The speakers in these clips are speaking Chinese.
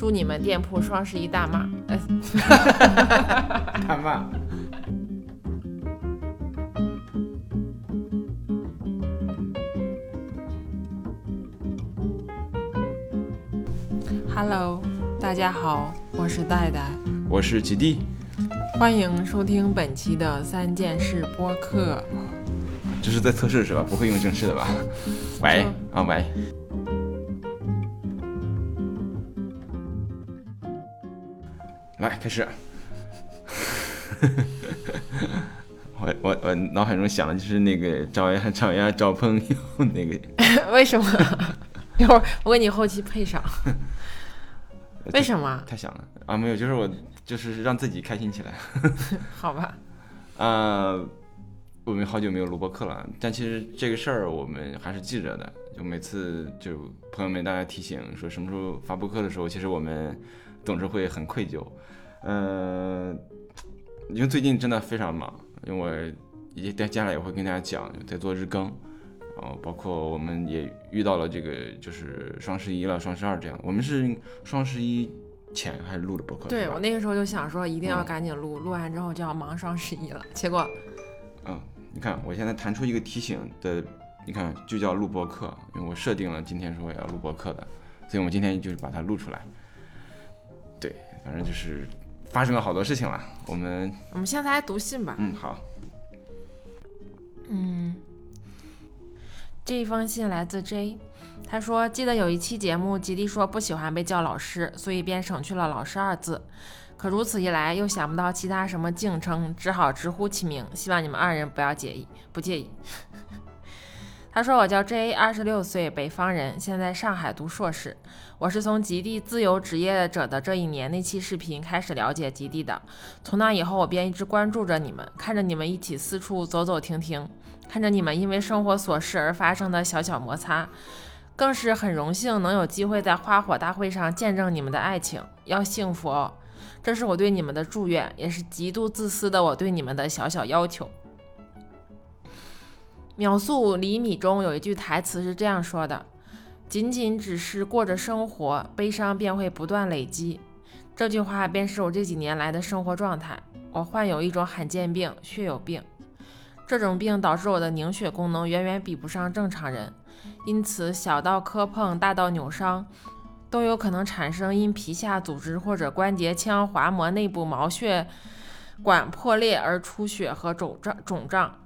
祝你们店铺双十一大骂！呃，大骂。Hello，大家好，我是戴戴，我是吉弟，欢迎收听本期的三件事播客。这是在测试是吧？不会用正式的吧？喂啊喂，来开始。我我我脑海中想的就是那个找呀找呀找朋友那个，为什么？一会儿我给你后期配上。为什么？太想了啊！没有，就是我就是让自己开心起来。好吧。啊、我们好久没有录播课了，但其实这个事儿我们还是记着的。就每次就朋友们大家提醒说什么时候发播课的时候，其实我们总是会很愧疚。嗯、因为最近真的非常忙，因为我也接下来也会跟大家讲，在做日更，然后包括我们也遇到了这个就是双十一了、双十二这样。我们是双十一前还是录的播客？对我那个时候就想说，一定要嗯赶紧录，录完之后就要忙双十一了。结果，嗯，你看，我现在弹出一个提醒的，你看就叫录播课，因为我设定了今天说我要录播课的，所以我们今天就是把它录出来。对，反正就是发生了好多事情了。我们我们现在来读信吧。嗯好，嗯，这一封信来自 J，他说记得有一期节目，吉利说不喜欢被叫老师，所以便省去了“老师”二字。可如此一来，又想不到其他什么敬称，只好直呼其名。希望你们二人不要介意，不介意。他说：“我叫 J，二十六岁，北方人，现在上海读硕士。我是从极地自由职业者的这一年那期视频开始了解极地的。从那以后，我便一直关注着你们，看着你们一起四处走走停停，看着你们因为生活琐事而发生的小小摩擦，更是很荣幸能有机会在花火大会上见证你们的爱情。要幸福哦！这是我对你们的祝愿，也是极度自私的我对你们的小小要求。”秒速厘米中有一句台词是这样说的：“仅仅只是过着生活，悲伤便会不断累积。”这句话便是我这几年来的生活状态。我患有一种罕见病——血友病。这种病导致我的凝血功能远远比不上正常人，因此小到磕碰，大到扭伤，都有可能产生因皮下组织或者关节腔滑膜内部毛血管破裂而出血和肿胀肿胀。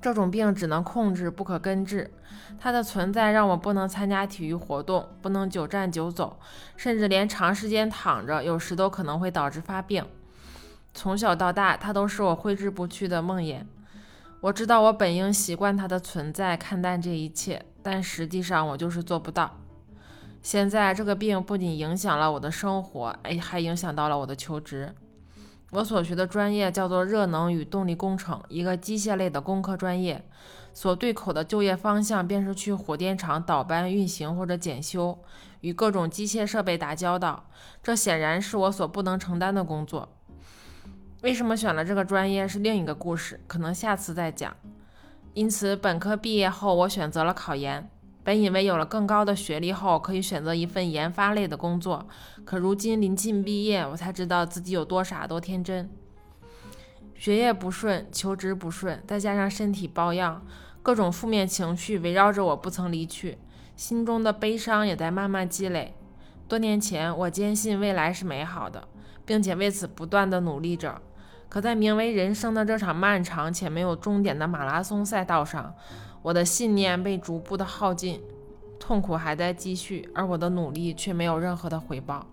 这种病只能控制，不可根治。它的存在让我不能参加体育活动，不能久站久走，甚至连长时间躺着，有时都可能会导致发病。从小到大，它都是我挥之不去的梦魇。我知道我本应习惯它的存在，看淡这一切，但实际上我就是做不到。现在这个病不仅影响了我的生活，哎，还影响到了我的求职。我所学的专业叫做热能与动力工程，一个机械类的工科专业，所对口的就业方向便是去火电厂倒班、运行或者检修，与各种机械设备打交道。这显然是我所不能承担的工作。为什么选了这个专业是另一个故事，可能下次再讲。因此，本科毕业后，我选择了考研。本以为有了更高的学历后，可以选择一份研发类的工作，可如今临近毕业，我才知道自己有多傻多天真。学业不顺，求职不顺，再加上身体抱恙，各种负面情绪围绕着我不曾离去，心中的悲伤也在慢慢积累。多年前，我坚信未来是美好的，并且为此不断的努力着。可在名为人生的这场漫长且没有终点的马拉松赛道上，我的信念被逐步的耗尽，痛苦还在继续，而我的努力却没有任何的回报。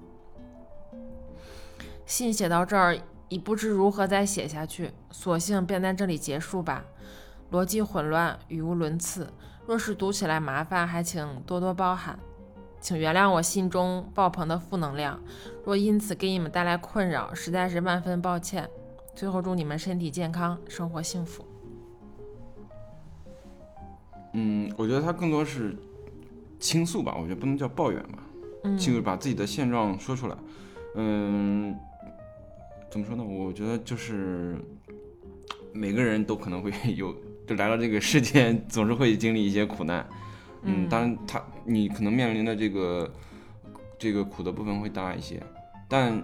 信写到这儿，已不知如何再写下去，索性便在这里结束吧。逻辑混乱，语无伦次，若是读起来麻烦，还请多多包涵。请原谅我心中爆棚的负能量，若因此给你们带来困扰，实在是万分抱歉。最后祝你们身体健康，生活幸福。嗯，我觉得他更多是倾诉吧，我觉得不能叫抱怨吧，嗯就是把自己的现状说出来。嗯，怎么说呢？我觉得就是每个人都可能会 有，就来到这个世界，总是会经历一些苦难。嗯，嗯当然他你可能面临的这个这个苦的部分会大一些，但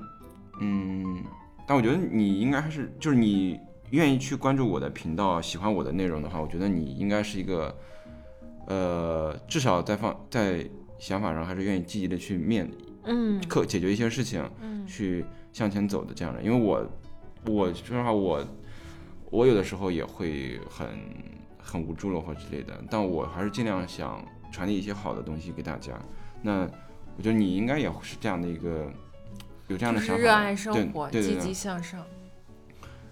嗯，但我觉得你应该还是就是你愿意去关注我的频道，喜欢我的内容的话，我觉得你应该是一个呃，至少在放在想法上还是愿意积极的去面嗯克解决一些事情，嗯去向前走的这样的。因为我我说实话，我我有的时候也会很很无助了或之类的，但我还是尽量想传递一些好的东西给大家。那我觉得你应该也是这样的一个有这样的想法，热爱生活，积对对对极向上。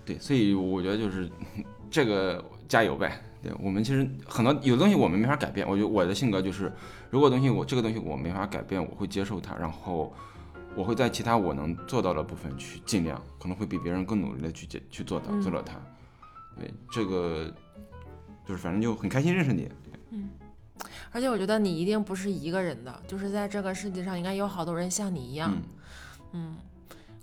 对，所以我觉得就是 这个加油呗。对我们其实很多有的东西我们没法改变，我觉得我的性格就是，如果东西我这个东西我没法改变，我会接受它，然后我会在其他我能做到的部分去尽量，可能会比别人更努力的去解去做到嗯做到它。对，这个就是反正就很开心认识你。嗯而且我觉得你一定不是一个人的，就是在这个世界上应该有好多人像你一样。嗯，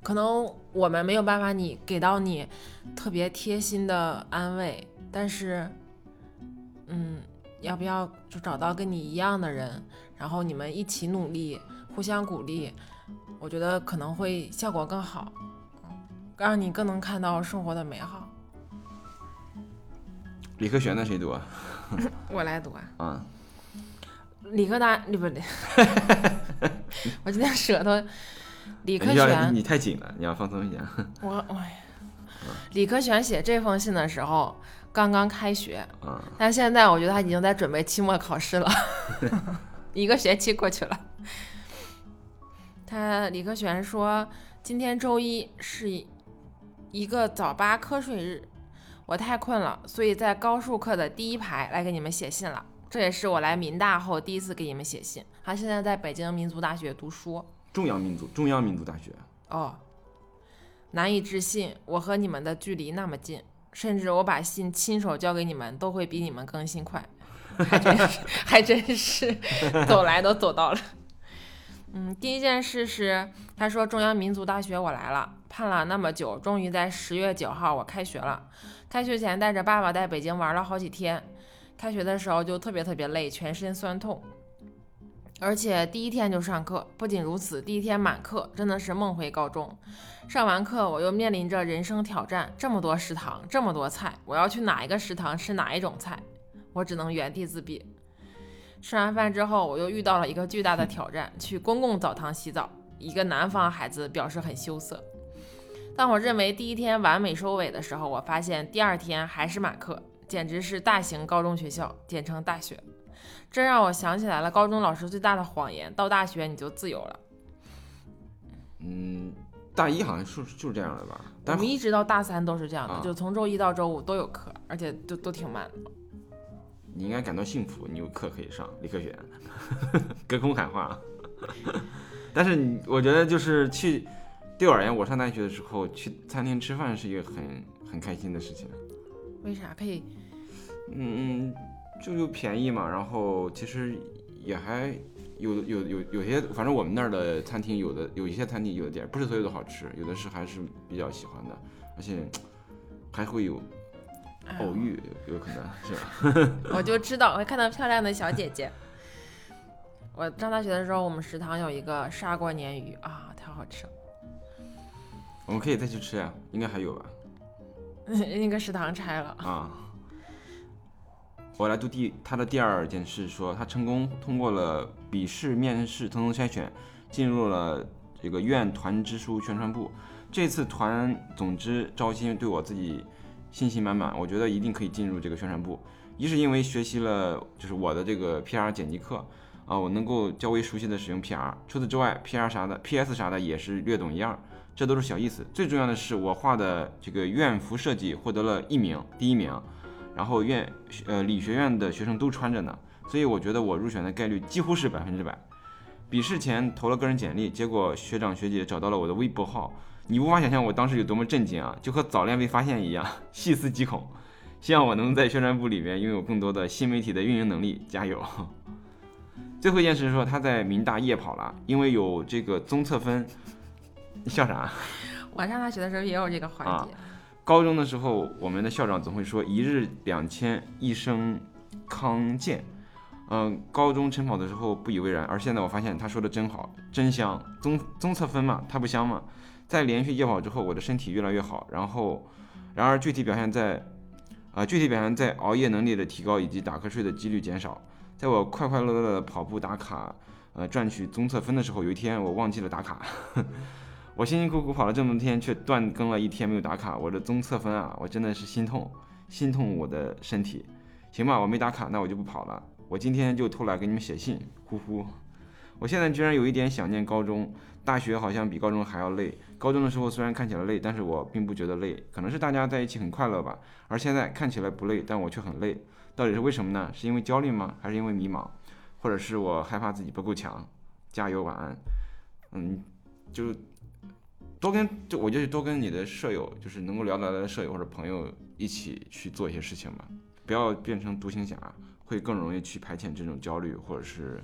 可能我们没有办法你给到你特别贴心的安慰，但是，嗯，要不要就找到跟你一样的人，然后你们一起努力，互相鼓励，我觉得可能会效果更好，让你更能看到生活的美好。理科学的谁读啊？我来读啊，啊，理科大，不对，我今天舌头，理科你要学。你太紧了，你要放松一点。我哎，李科全写这封信的时候刚刚开学，嗯，但现在我觉得他已经在准备期末考试了，一个学期过去了。他李克全说，今天周一是一一个早八瞌睡日，我太困了，所以在高数课的第一排来给你们写信了。这也是我来民大后第一次给你们写信。他现在在北京民族大学读书。中央民族中央民族大学。哦，难以置信，我和你们的距离那么近，甚至我把信亲手交给你们，都会比你们更新快，还真是，还真是，走来都走到了。嗯，第一件事是，他说中央民族大学我来了，盼了那么久，终于在十月九号我开学了。开学前带着爸爸在北京玩了好几天，开学的时候就特别特别累，全身酸痛。而且第一天就上课，不仅如此，第一天满课，真的是梦回高中。上完课，我又面临着人生挑战，这么多食堂，这么多菜，我要去哪一个食堂吃哪一种菜？我只能原地自闭。吃完饭之后，我又遇到了一个巨大的挑战，去公共澡堂洗澡。一个南方孩子表示很羞涩。当我认为第一天完美收尾的时候，我发现第二天还是满课，简直是大型高中学校，简称大学。这让我想起来了高中老师最大的谎言：到大学你就自由了。嗯，大一好像是就是这样的吧？我们一直到大三都是这样的，啊就从周一到周五都有课，而且都都挺满的。你应该感到幸福，你有课可以上，理科学，隔空喊话。但是你，我觉得就是去，对我而言，我上大学的时候去餐厅吃饭是一个很很开心的事情。为啥可以？嗯嗯，就又便宜嘛，然后其实也还有有有有些，反正我们那儿的餐厅有的有一些餐厅有的店不是所有都好吃，有的是还是比较喜欢的，而且还会有哎偶遇，有有可能是吧？我就知道我会看到漂亮的小姐姐。我上大学的时候，我们食堂有一个砂锅鲶鱼啊，太好吃了。我们可以再去吃呀，应该还有吧？那个食堂拆了，啊，我来读第他的第二件事说，他成功通过了笔试、面试层层筛选，进入了这个院团支书宣传部。这次团总支招新对我自己信心满满，我觉得一定可以进入这个宣传部。一是因为学习了就是我的这个 PR 剪辑课啊，我能够较为熟悉的使用 PR。除此之外，PR 啥的、PS 啥的也是略懂一二。这都是小意思。最重要的是，我画的这个院服设计获得了一名，第一名。然后院呃理学院的学生都穿着呢，所以我觉得我入选的概率几乎是百分之百。笔试前投了个人简历，结果学长学姐找到了我的微博号，你无法想象我当时有多么震惊啊，就和早恋被发现一样，细思极恐。希望我能在宣传部里面拥有更多的新媒体的运营能力，加油！最后一件事是说他在民大夜跑了，因为有这个综测分。你笑啥？我上大学的时候也有这个环啊节。高中的时候，我们的校长总会说“一日两千，一生康健”。嗯，高中晨跑的时候不以为然，而现在我发现他说的真好，真香。综综测分嘛，它不香吗？在连续夜跑之后，我的身体越来越好。然后，然而具体表现在，啊，具体表现在熬夜能力的提高以及打瞌睡的几率减少。在我快快乐乐的跑步打卡，呃，赚取综测分的时候，有一天我忘记了打卡。我辛辛苦苦跑了这么多天，却断更了一天没有打卡，我的综测分啊，我真的是心痛，心痛我的身体。行吧，我没打卡，那我就不跑了。我今天就偷懒给你们写信，呼呼。我现在居然有一点想念高中，大学好像比高中还要累。高中的时候虽然看起来累，但是我并不觉得累，可能是大家在一起很快乐吧。而现在看起来不累，但我却很累，到底是为什么呢？是因为焦虑吗？还是因为迷茫？或者是我害怕自己不够强？加油，晚安。嗯，就。多跟就我就多跟你的舍友，就是能够聊得来的舍友或者朋友一起去做一些事情吧，不要变成独行侠，会更容易去排遣这种焦虑或者是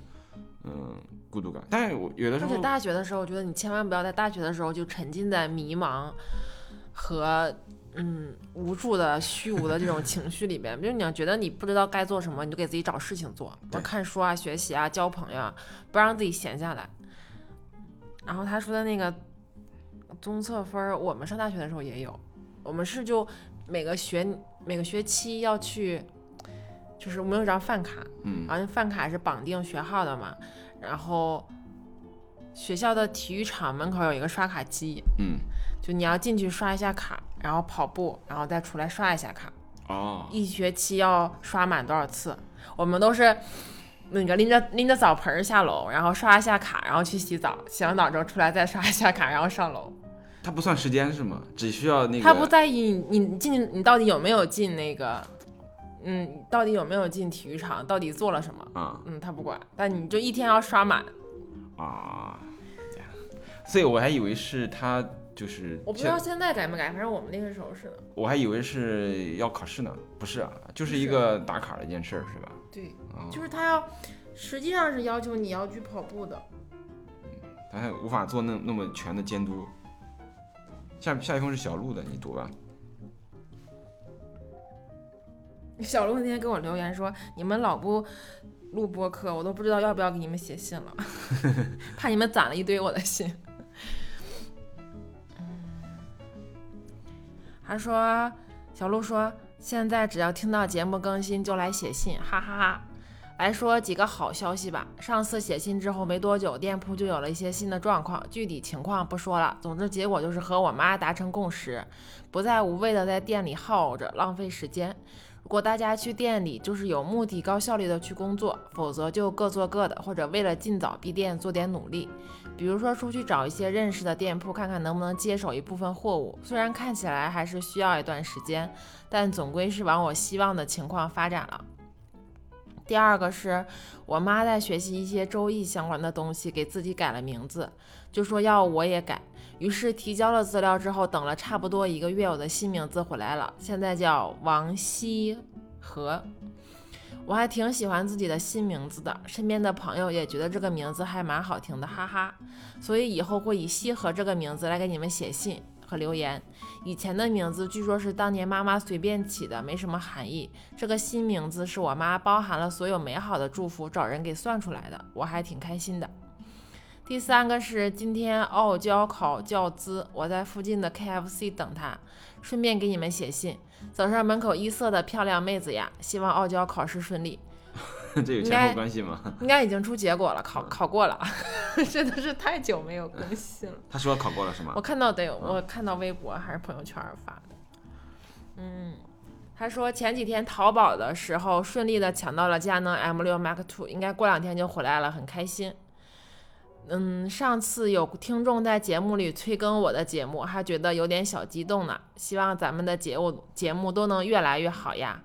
嗯孤独感。但是我有的时候，而且大学的时候，我觉得你千万不要在大学的时候就沉浸在迷茫和嗯无助的虚无的这种情绪里边。比如你要觉得你不知道该做什么，你就给自己找事情做，我看书啊、学习啊、交朋友啊，不让自己闲下来。然后他说的那个。综测分儿，我们上大学的时候也有，我们是就每个学每个学期要去，就是我们有张饭卡，嗯，然后饭卡是绑定学号的嘛，然后学校的体育场门口有一个刷卡机，嗯，就你要进去刷一下卡，然后跑步，然后再出来刷一下卡，哦，一学期要刷满多少次？我们都是。那个拎着拎着澡盆下楼，然后刷一下卡，然后去洗澡，洗完澡之后出来再刷一下卡，然后上楼。他不算时间是吗？只需要那个。他不在意你你进你到底有没有进那个，嗯，到底有没有进体育场，到底做了什么啊？嗯，他不管，但你就一天要刷满。啊，所以我还以为是他就是。我不知道现在改没改，反正我们那个时候是的。我还以为是要考试呢，不是啊，就是一个打卡的一件事儿，是吧？对，就是他要，实际上是要求你要去跑步的，他还无法做那那么全的监督。下下一封是小鹿的，你读吧。小鹿那天给我留言说：“你们老不录播客，我都不知道要不要给你们写信了，怕你们攒了一堆我的信。”他说：“小鹿说。”现在只要听到节目更新就来写信，哈哈哈！来说几个好消息吧。上次写信之后没多久，店铺就有了一些新的状况，具体情况不说了。总之结果就是和我妈达成共识，不再无谓的在店里耗着浪费时间。如果大家去店里就是有目的、高效率的去工作，否则就各做各的，或者为了尽早闭店做点努力。比如说出去找一些认识的店铺，看看能不能接手一部分货物。虽然看起来还是需要一段时间，但总归是往我希望的情况发展了。第二个是我妈在学习一些周易相关的东西，给自己改了名字，就说要我也改。于是提交了资料之后，等了差不多一个月，我的新名字回来了，现在叫王希和。我还挺喜欢自己的新名字的，身边的朋友也觉得这个名字还蛮好听的，哈哈。所以以后会以西河这个名字来给你们写信可留言。以前的名字据说是当年妈妈随便起的，没什么含义。这个新名字是我妈包含了所有美好的祝福，找人给算出来的，我还挺开心的。第三个是今天傲娇考教资，我在附近的 KFC 等他，顺便给你们写信。早上门口一色的漂亮妹子呀，希望傲娇考试顺利。这有前后关系吗？应该已经出结果了，考考过了。真的是太久没有更新了。他说考过了是吗？我看到得有，我看到微博还是朋友圈发的。嗯，他说前几天淘宝的时候顺利的抢到了佳能 M6 Mark Two，应该过两天就回来了，很开心。嗯，上次有听众在节目里催更我的节目，还觉得有点小激动呢。希望咱们的节目节目都能越来越好呀。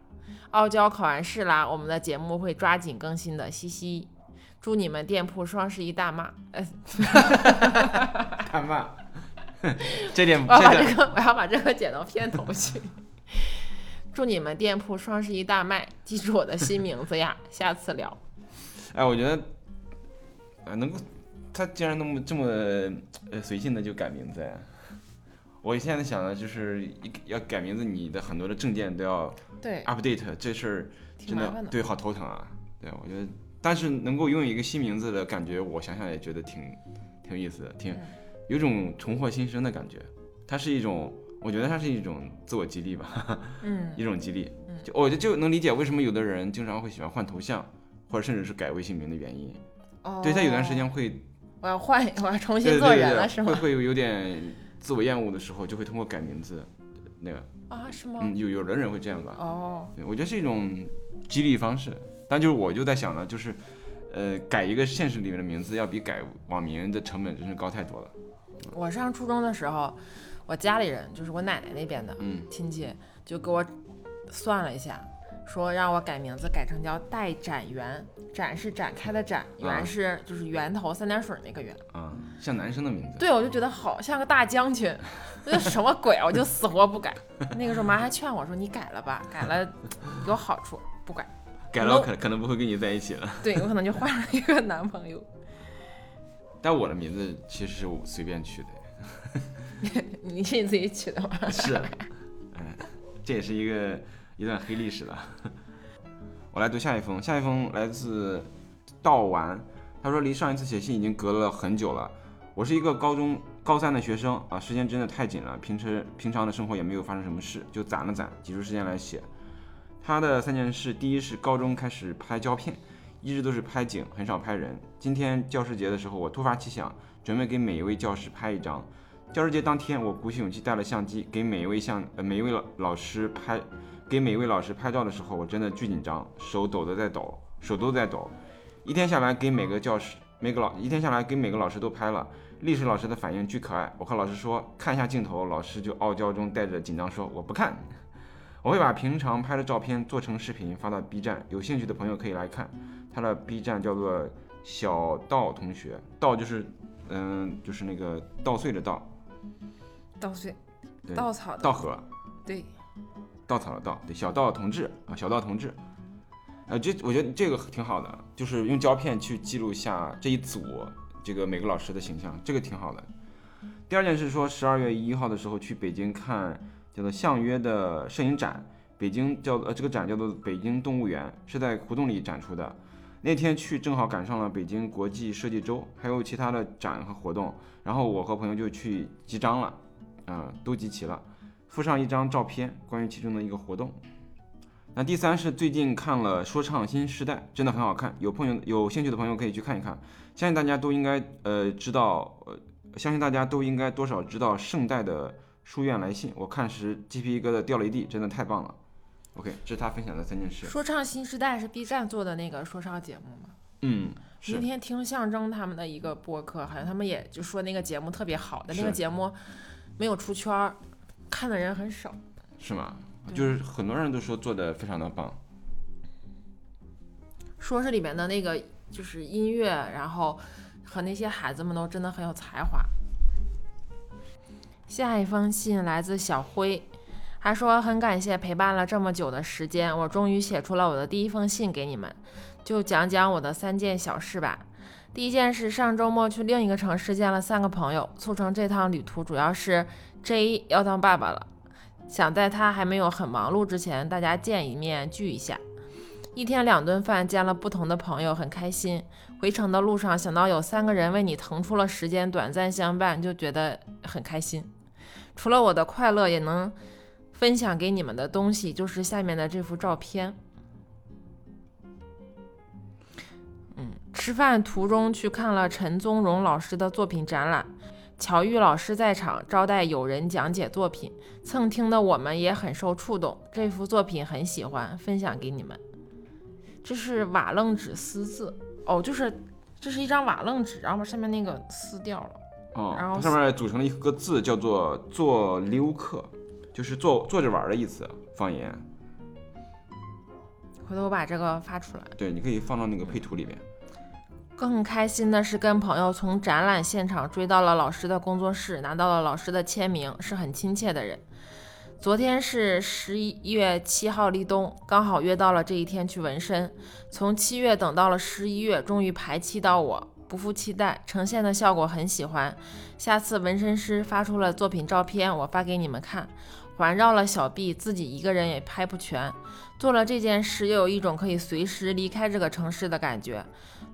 傲娇考完试啦，我们的节目会抓紧更新的，嘻嘻。祝你们店铺双十一大骂！大骂，这点 我要把这个我要把这个剪到片头去。祝你们店铺双十一大卖！记住我的新名字呀，下次聊。哎，我觉得啊，能够。他竟然那么这么呃随性的就改名字呀！我现在想的就是要改名字，你的很多的证件都要对 update，这事儿真的对好头疼啊！对，我觉得但是能够拥有一个新名字的感觉，我想想也觉得挺挺有意思的，挺有种重获新生的感觉。它是一种，我觉得它是一种自我激励吧，嗯 一种激励。我就就能理解为什么有的人经常会喜欢换头像，或者甚至是改微信名的原因。哦，对他有段时间会我要换，我要重新做人了，是吗？会会有有点自我厌恶的时候，就会通过改名字，那个啊，是吗？嗯，有有的人会这样吧。哦，对，我觉得是一种激励方式。但就是我就在想呢，就是呃，改一个现实里面的名字，要比改网名的成本真是高太多了。我上初中的时候，我家里人就是我奶奶那边的嗯，亲戚，就给我算了一下，说让我改名字改成叫戴展元，展是展开的展，啊元是就是源头三点水那个源。啊，像男生的名字。对，我就觉得好像个大将军，我就什么鬼啊，我就死活不改。那个时候妈还劝我说：“你改了吧，改了有好处，不改。改了可可能不会跟你在一起了。”对，有可能就换了一个男朋友。但我的名字其实是我随便取的，你是你自己取的吗？是，哎，这也是一个一段黑历史了。我来读下一封，下一封来自道丸，他说离上一次写信已经隔了很久了。我是一个高中高三的学生啊，时间真的太紧了，平时平常的生活也没有发生什么事，就攒了攒，挤出时间来写。他的三件事，第一是高中开始拍胶片，一直都是拍景，很少拍人。今天教师节的时候，我突发奇想，准备给每一位教师拍一张。教师节当天，我鼓起勇气带了相机，给每一位相呃每一位老老师拍，给每一位老师拍照的时候，我真的巨紧张，手抖得在抖，手都在抖。一天下来，给每个教师每个老一天下来给每个老师都拍了。历史老师的反应巨可爱，我和老师说看一下镜头，老师就傲娇中带着紧张说我不看。我会把平常拍的照片做成视频发到 B 站，有兴趣的朋友可以来看。他的 B 站叫做小道同学，道就是嗯就是那个稻穗的稻，稻穗，稻草的，稻禾，对，稻草的稻，对，小道同志啊，小道同志。呃，这我觉得这个挺好的，就是用胶片去记录下这一组这个每个老师的形象，这个挺好的。第二件事说，十二月一号的时候去北京看叫做相约的摄影展，北京叫呃这个展叫做北京动物园，是在胡同里展出的。那天去正好赶上了北京国际设计周，还有其他的展和活动，然后我和朋友就去集章了，啊、都集齐了。附上一张照片，关于其中的一个活动。那第三是最近看了《说唱新时代》，真的很好看，有朋友有兴趣的朋友可以去看一看。相信大家都应该呃知道，呃，相信大家都应该多少知道圣代的书院来信，我看时鸡皮疙瘩掉了一地，真的太棒了。OK，这是他分享的三件事。说唱新时代是 B 站做的那个说唱节目吗？嗯，那天听象征他们的一个播客，好像他们也就说那个节目特别好，但那个节目没有出圈儿，看的人很少。是吗？就是很多人都说做的非常的棒。说是里面的那个就是音乐，然后和那些孩子们都真的很有才华。下一封信来自小辉，他说很感谢陪伴了这么久的时间，我终于写出了我的第一封信给你们，就讲讲我的三件小事吧。第一件事，上周末去另一个城市见了三个朋友，促成这趟旅途主要是 J 要当爸爸了，想在他还没有很忙碌之前，大家见一面聚一下。一天两顿饭，见了不同的朋友，很开心。回程的路上，想到有三个人为你腾出了时间，短暂相伴，就觉得很开心。除了我的快乐，也能分享给你们的东西，就是下面的这幅照片。嗯，吃饭途中去看了陈宗荣老师的作品展览，巧遇老师在场，招待友人讲解作品。蹭听的我们也很受触动，这幅作品很喜欢，分享给你们。这是瓦楞纸撕字哦，就是这是一张瓦楞纸，然后把上面那个撕掉了。哦，然后上面组成了一个字，叫做“做溜客”，就是坐坐着玩儿的意思，方言。回头我把这个发出来。对，你可以放到那个配图里面。更开心的是，跟朋友从展览现场追到了老师的工作室，拿到了老师的签名，是很亲切的人。昨天是十一月七号立冬，刚好约到了这一天去纹身。从七月等到了十一月，终于排期到我，不负期待，呈现的效果很喜欢。下次纹身师发出了作品照片，我发给你们看。环绕了小臂，自己一个人也拍不全。做了这件事，又有一种可以随时离开这个城市的感觉。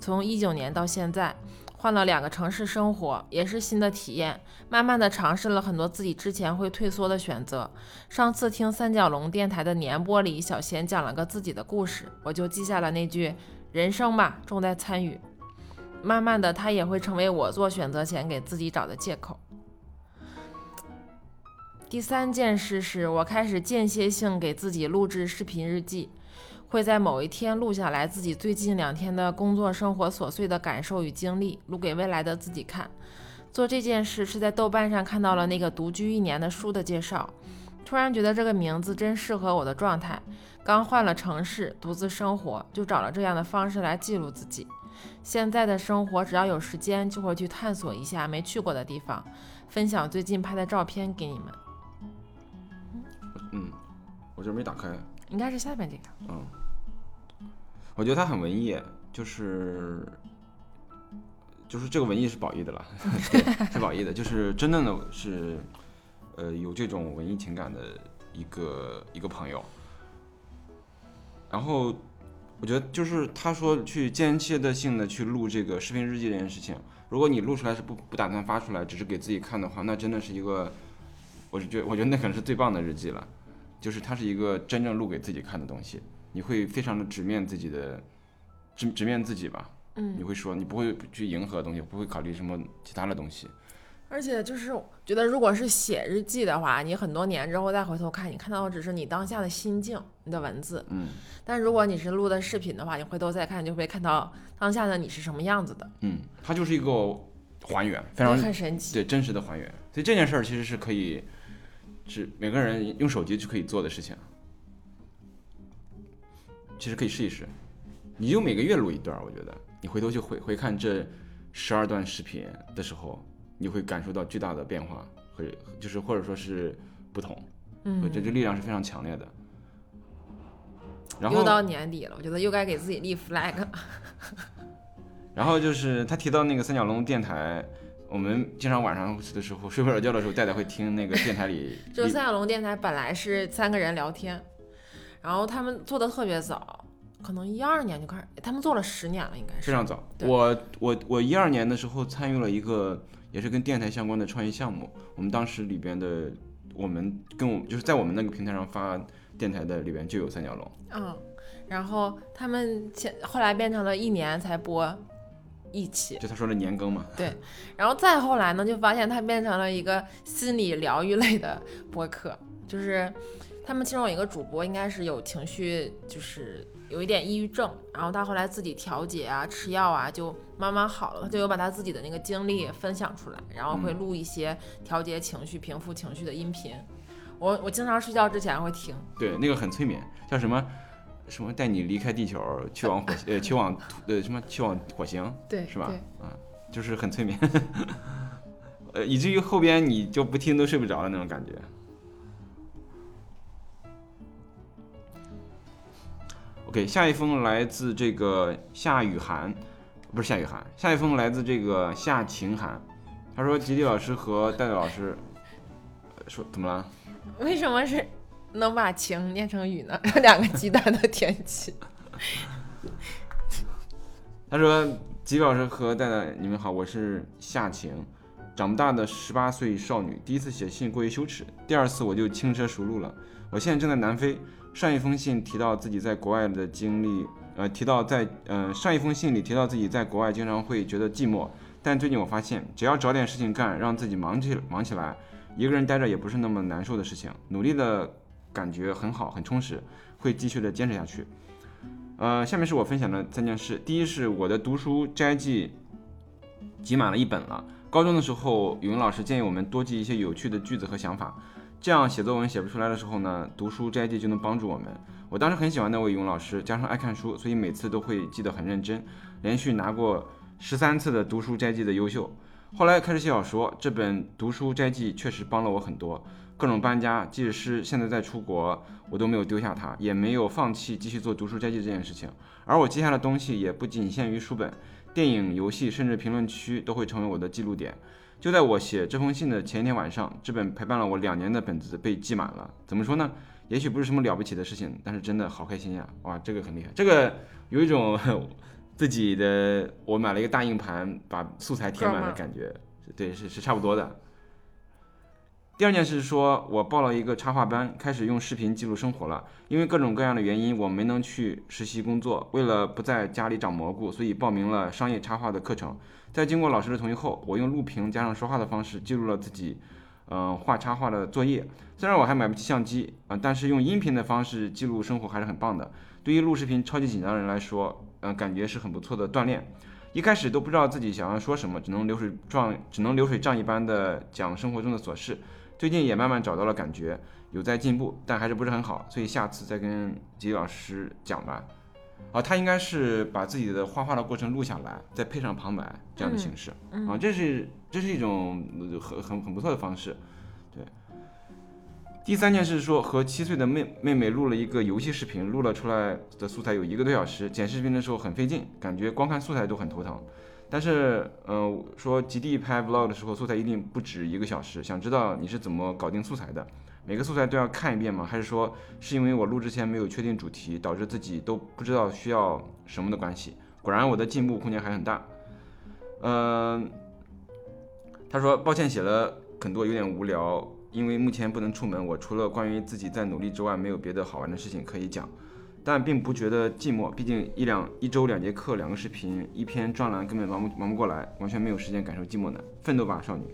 从一九年到现在，换了两个城市生活，也是新的体验。慢慢的尝试了很多自己之前会退缩的选择。上次听三角龙电台的年播里，小贤讲了个自己的故事，我就记下了那句：“人生嘛，重在参与。”慢慢的，他也会成为我做选择前给自己找的借口。第三件事是我开始间歇性给自己录制视频日记，会在某一天录下来自己最近两天的工作生活琐碎的感受与经历，录给未来的自己看。做这件事是在豆瓣上看到了那个独居一年的书的介绍，突然觉得这个名字真适合我的状态。刚换了城市，独自生活，就找了这样的方式来记录自己。现在的生活，只要有时间就会去探索一下没去过的地方，分享最近拍的照片给你们。嗯，我这没打开。应该是下面这个。嗯，我觉得他很文艺，就是就是这个文艺是褒义的了，对，是褒义的，就是真正的是呃有这种文艺情感的一个一个朋友。然后我觉得就是他说去间歇的性的去录这个视频日记这件事情，如果你录出来是不不打算发出来，只是给自己看的话，那真的是一个，我是觉我觉得那可能是最棒的日记了。就是它是一个真正录给自己看的东西，你会非常的直面自己的，直直面自己吧。嗯，你会说你不会去迎合东西，不会考虑什么其他的东西。而且就是觉得，如果是写日记的话，你很多年之后再回头看，你看到的只是你当下的心境，你的文字。嗯。但如果你是录的视频的话，你回头再看，就会看到当下的你是什么样子的。嗯，它就是一个还原，非常很神奇。对，真实的还原。所以这件事儿其实是可以。是每个人用手机就可以做的事情，其实可以试一试。你就每个月录一段，我觉得你回头去回回看这十二段视频的时候，你会感受到巨大的变化，和就是或者说是不同。嗯，这这力量是非常强烈的。然后又到年底了，我觉得又该给自己立 flag。然后就是他提到那个三角龙电台。我们经常晚上的时候睡不着觉的时候，戴戴会听那个电台里。就三角龙电台本来是三个人聊天，然后他们做的特别早，可能一二年就开始，他们做了十年了，应该是非常早。我我我一二年的时候参与了一个也是跟电台相关的创业项目，我们当时里边的我们跟我就是在我们那个平台上发电台的里边就有三角龙。嗯，然后他们前后来变成了一年才播。一起，就他说的年更嘛。对，然后再后来呢，就发现它变成了一个心理疗愈类的播客，就是他们其中有一个主播应该是有情绪，就是有一点抑郁症，然后他后来自己调节啊，吃药啊，就慢慢好了。他就有把他自己的那个经历分享出来，然后会录一些调节情绪、平复情绪的音频。我我经常睡觉之前会听。对，那个很催眠，叫什么？什么带你离开地球，去往火星呃，去往呃什么去往火星，对，是吧？啊，就是很催眠，呃，以至于后边你就不听都睡不着的那种感觉。OK，下一封来自这个夏雨涵，不是夏雨涵，下一封来自这个夏晴涵，他说吉利老师和戴戴老师说怎么了？为什么是？能把晴念成雨呢？两个鸡蛋的天气。他说：“吉老师和戴戴，你们好，我是夏晴，长不大的十八岁少女。第一次写信过于羞耻，第二次我就轻车熟路了。我现在正在南非。上一封信提到自己在国外的经历，呃，提到在呃上一封信里提到自己在国外经常会觉得寂寞，但最近我发现，只要找点事情干，让自己忙起忙起来，一个人待着也不是那么难受的事情。努力的。”感觉很好，很充实，会继续的坚持下去。呃，下面是我分享的三件事。第一是我的读书斋记挤满了一本了。高中的时候，语文老师建议我们多记一些有趣的句子和想法，这样写作文写不出来的时候呢，读书斋记就能帮助我们。我当时很喜欢那位语文老师，加上爱看书，所以每次都会记得很认真，连续拿过十三次的读书斋记的优秀。后来开始写小说，这本读书斋记确实帮了我很多。各种搬家，即使是现在在出国，我都没有丢下它，也没有放弃继续做读书斋记这件事情。而我记下的东西也不仅限于书本、电影、游戏，甚至评论区都会成为我的记录点。就在我写这封信的前一天晚上，这本陪伴了我两年的本子被寄满了。怎么说呢？也许不是什么了不起的事情，但是真的好开心呀！哇，这个很厉害，这个有一种 自己的我买了一个大硬盘，把素材填满的感觉。对，是是差不多的。第二件事是说，我报了一个插画班，开始用视频记录生活了。因为各种各样的原因，我没能去实习工作。为了不在家里长蘑菇，所以报名了商业插画的课程。在经过老师的同意后，我用录屏加上说话的方式记录了自己，嗯，画插画的作业。虽然我还买不起相机，嗯，但是用音频的方式记录生活还是很棒的。对于录视频超级紧张的人来说，嗯，感觉是很不错的锻炼。一开始都不知道自己想要说什么，只能流水状，只能流水账一般的讲生活中的琐事。最近也慢慢找到了感觉，有在进步，但还是不是很好，所以下次再跟吉老师讲吧。啊，他应该是把自己的画画的过程录下来，再配上旁白这样的形式。啊，这是这是一种很很很不错的方式。对。第三件事说，和七岁的妹妹妹录了一个游戏视频，录了出来的素材有一个多小时，剪视频的时候很费劲，感觉光看素材都很头疼。但是，嗯，说极地拍 vlog 的时候，素材一定不止一个小时。想知道你是怎么搞定素材的？每个素材都要看一遍吗？还是说是因为我录之前没有确定主题，导致自己都不知道需要什么的关系？果然，我的进步空间还很大。嗯，他说抱歉，写了很多有点无聊。因为目前不能出门，我除了关于自己在努力之外，没有别的好玩的事情可以讲，但并不觉得寂寞。毕竟一两一周两节课，两个视频，一篇专栏，根本忙不忙不过来，完全没有时间感受寂寞的。奋斗吧，少女！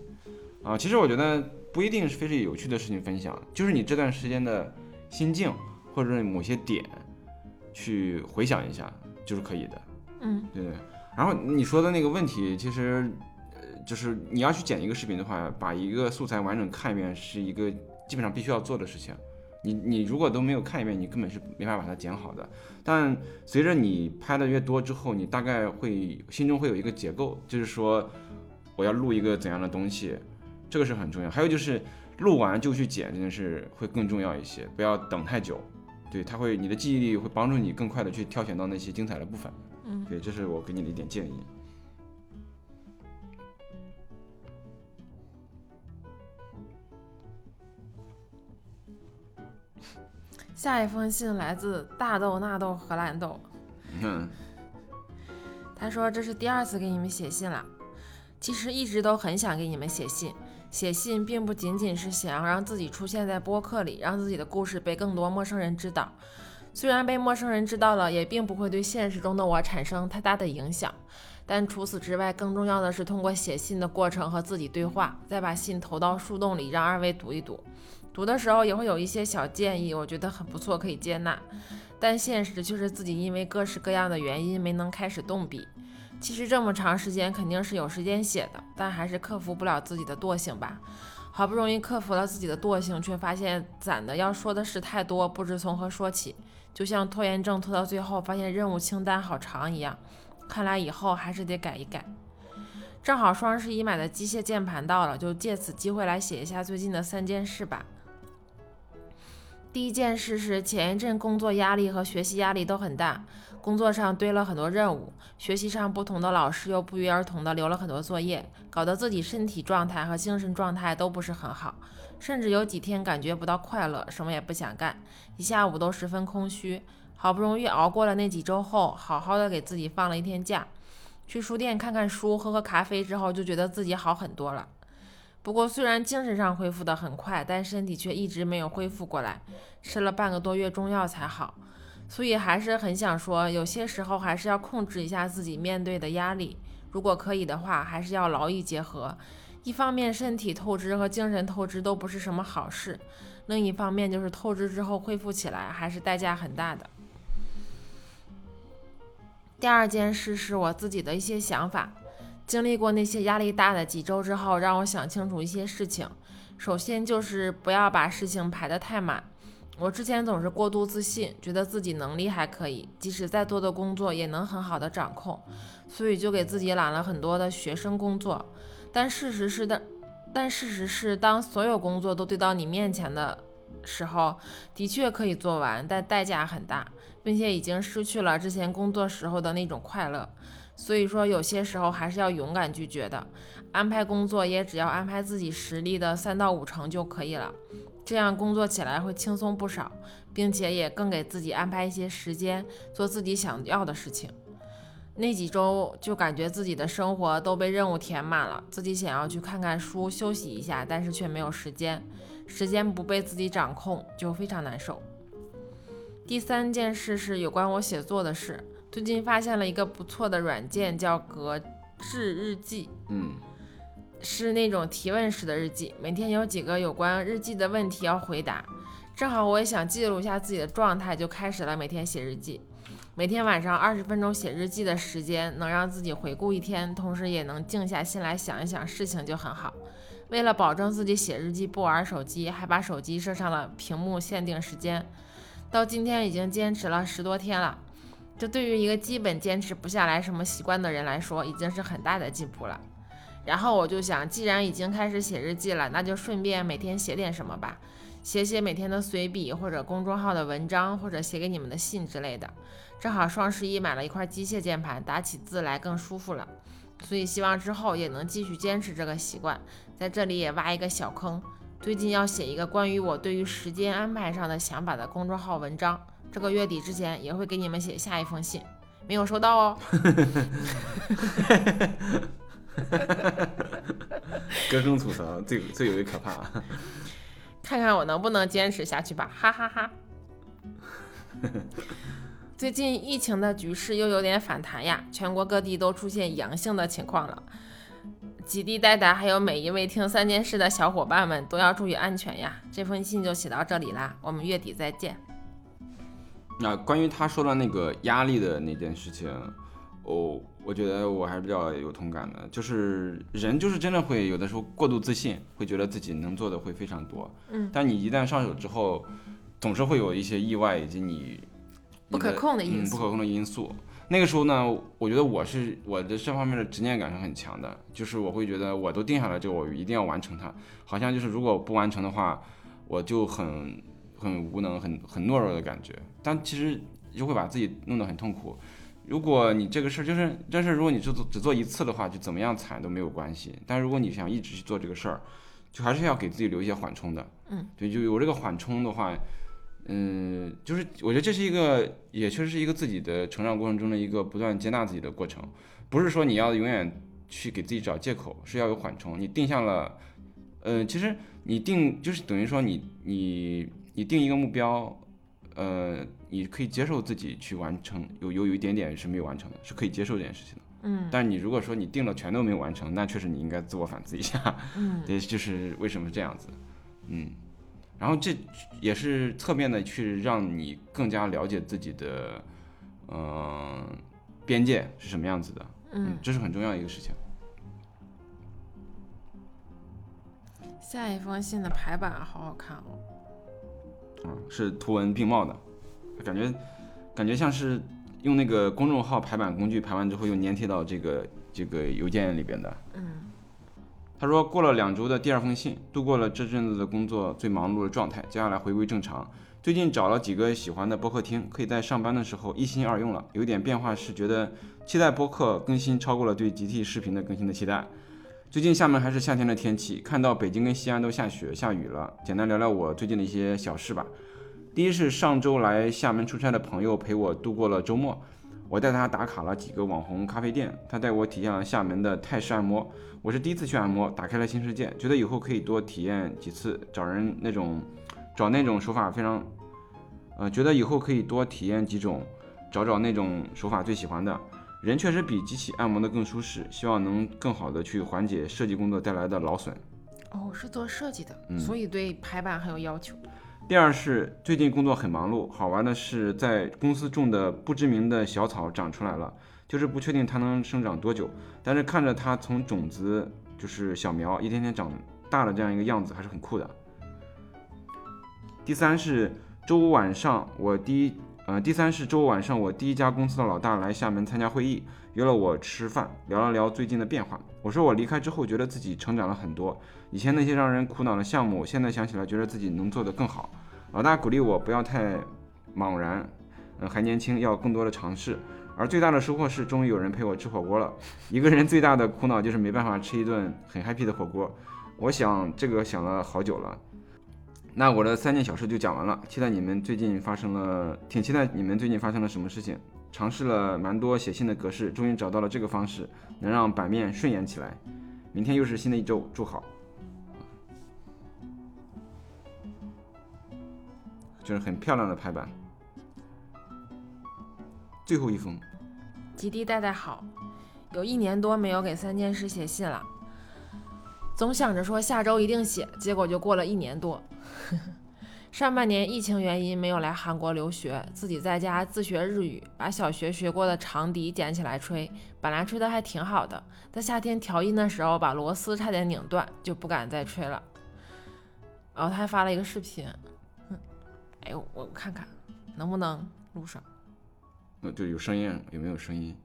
啊，其实我觉得不一定是非是有趣的事情分享，就是你这段时间的心境，或者是某些点，去回想一下，就是可以的。嗯，对。然后你说的那个问题，其实呃。就是你要去剪一个视频的话，把一个素材完整看一遍是一个基本上必须要做的事情。你你如果都没有看一遍，你根本是没法把它剪好的。但随着你拍的越多之后，你大概会心中会有一个结构，就是说我要录一个怎样的东西，这个是很重要。还有就是录完就去剪这件事会更重要一些，不要等太久。对，它会你的记忆力会帮助你更快的去挑选到那些精彩的部分。嗯，对，这是我给你的一点建议。下一封信来自大豆纳豆荷兰豆，嗯，他说这是第二次给你们写信了。其实一直都很想给你们写信，写信并不仅仅是想要让自己出现在播客里，让自己的故事被更多陌生人知道。虽然被陌生人知道了，也并不会对现实中的我产生太大的影响。但除此之外，更重要的是通过写信的过程和自己对话，再把信投到树洞里，让二位读一读。读的时候也会有一些小建议，我觉得很不错，可以接纳。但现实却是自己因为各式各样的原因没能开始动笔。其实这么长时间肯定是有时间写的，但还是克服不了自己的惰性吧。好不容易克服了自己的惰性，却发现攒的要说的事太多，不知从何说起。就像拖延症拖到最后，发现任务清单好长一样。看来以后还是得改一改。正好双十一买的机械键盘到了，就借此机会来写一下最近的三件事吧。第一件事是前一阵工作压力和学习压力都很大，工作上堆了很多任务，学习上不同的老师又不约而同的留了很多作业，搞得自己身体状态和精神状态都不是很好，甚至有几天感觉不到快乐，什么也不想干，一下午都十分空虚。好不容易熬过了那几周后，好好的给自己放了一天假，去书店看看书，喝喝咖啡之后，就觉得自己好很多了。不过，虽然精神上恢复得很快，但身体却一直没有恢复过来，吃了半个多月中药才好。所以还是很想说，有些时候还是要控制一下自己面对的压力。如果可以的话，还是要劳逸结合。一方面，身体透支和精神透支都不是什么好事；另一方面，就是透支之后恢复起来还是代价很大的。第二件事是我自己的一些想法。经历过那些压力大的几周之后，让我想清楚一些事情。首先就是不要把事情排得太满。我之前总是过度自信，觉得自己能力还可以，即使再多的工作也能很好的掌控，所以就给自己揽了很多的学生工作。但事实是的，但事实是，当所有工作都堆到你面前的时候，的确可以做完，但代价很大，并且已经失去了之前工作时候的那种快乐。所以说，有些时候还是要勇敢拒绝的。安排工作也只要安排自己实力的三到五成就可以了，这样工作起来会轻松不少，并且也更给自己安排一些时间做自己想要的事情。那几周就感觉自己的生活都被任务填满了，自己想要去看看书休息一下，但是却没有时间，时间不被自己掌控就非常难受。第三件事是有关我写作的事，最近发现了一个不错的软件，叫格致日记。嗯，是那种提问式的日记，每天有几个有关日记的问题要回答。正好我也想记录一下自己的状态，就开始了每天写日记。每天晚上二十分钟写日记的时间，能让自己回顾一天，同时也能静下心来想一想事情，就很好。为了保证自己写日记不玩手机，还把手机设上了屏幕限定时间。到今天已经坚持了十多天了，这对于一个基本坚持不下来什么习惯的人来说，已经是很大的进步了。然后我就想，既然已经开始写日记了，那就顺便每天写点什么吧，写写每天的随笔，或者公众号的文章，或者写给你们的信之类的。正好双十一买了一块机械键盘，打起字来更舒服了，所以希望之后也能继续坚持这个习惯。在这里也挖一个小坑，最近要写一个关于我对于时间安排上的想法的公众号文章，这个月底之前也会给你们写下一封信，没有收到哦。歌声吐槽最最为可怕，看看我能不能坚持下去吧，哈哈哈。最近疫情的局势又有点反弹呀，全国各地都出现阳性的情况了。极地代代还有每一位听三件事的小伙伴们都要注意安全呀。这封信就写到这里啦，我们月底再见。那关于他说的那个压力的那件事情，哦，我觉得我还是比较有同感的。就是人就是真的会有的时候过度自信，会觉得自己能做的会非常多。嗯，但你一旦上手之后，总是会有一些意外以及你。不可控的因素，不可控的因素。那个时候呢，我觉得我是我的这方面的执念感是很强的，就是我会觉得我都定下来，就我一定要完成它。好像就是如果不完成的话，我就很很无能、很很懦弱的感觉。但其实就会把自己弄得很痛苦。如果你这个事儿就是这事儿，如果你只做只做一次的话，就怎么样惨都没有关系。但如果你想一直去做这个事儿，就还是要给自己留一些缓冲的。嗯，对，就有这个缓冲的话。嗯，就是我觉得这是一个，也确实是一个自己的成长过程中的一个不断接纳自己的过程，不是说你要永远去给自己找借口，是要有缓冲。你定下了，呃，其实你定就是等于说你你你定一个目标，呃，你可以接受自己去完成，有有有一点点是没有完成的，是可以接受这件事情的。嗯，但你如果说你定了全都没有完成，那确实你应该自我反思一下。嗯，对，就是为什么这样子，嗯。然后这也是侧面的去让你更加了解自己的，嗯，边界是什么样子的，嗯，这是很重要一个事情。下一封信的排版好好看哦，嗯，是图文并茂的，感觉感觉像是用那个公众号排版工具排完之后又粘贴到这个这个邮件里边的，嗯。他说过了两周的第二封信，度过了这阵子的工作最忙碌的状态，接下来回归正常。最近找了几个喜欢的播客听，可以在上班的时候一心二用了。有点变化是觉得期待播客更新超过了对集体视频的更新的期待。最近厦门还是夏天的天气，看到北京跟西安都下雪下雨了。简单聊聊我最近的一些小事吧。第一是上周来厦门出差的朋友陪我度过了周末，我带他打卡了几个网红咖啡店，他带我体验了厦门的泰式按摩。我是第一次去按摩，打开了新世界，觉得以后可以多体验几次，找人那种，找那种手法非常，呃，觉得以后可以多体验几种，找找那种手法最喜欢的。人确实比机器按摩的更舒适，希望能更好的去缓解设计工作带来的劳损。哦，是做设计的，所以对排版很有要求。第二是最近工作很忙碌，好玩的是在公司种的不知名的小草长出来了。就是不确定它能生长多久，但是看着它从种子就是小苗一天天长大的这样一个样子还是很酷的。第三是周五晚上我第一呃第三是周五晚上我第一家公司的老大来厦门参加会议，约了我吃饭，聊了聊最近的变化。我说我离开之后觉得自己成长了很多，以前那些让人苦恼的项目，现在想起来觉得自己能做得更好。老大鼓励我不要太茫然，嗯，还年轻，要更多的尝试。而最大的收获是，终于有人陪我吃火锅了。一个人最大的苦恼就是没办法吃一顿很 happy 的火锅。我想这个想了好久了。那我的三件小事就讲完了，期待你们最近发生了，挺期待你们最近发生了什么事情。尝试了蛮多写信的格式，终于找到了这个方式，能让版面顺眼起来。明天又是新的一周，祝好。就是很漂亮的排版。最后一封，吉迪带带好，有一年多没有给三件事写信了，总想着说下周一定写，结果就过了一年多。上半年疫情原因没有来韩国留学，自己在家自学日语，把小学学过的长笛捡起来吹，本来吹的还挺好的，在夏天调音的时候把螺丝差点拧断，就不敢再吹了。然后他还发了一个视频，哎呦，我看看能不能录上。那，就有声音，有没有声音？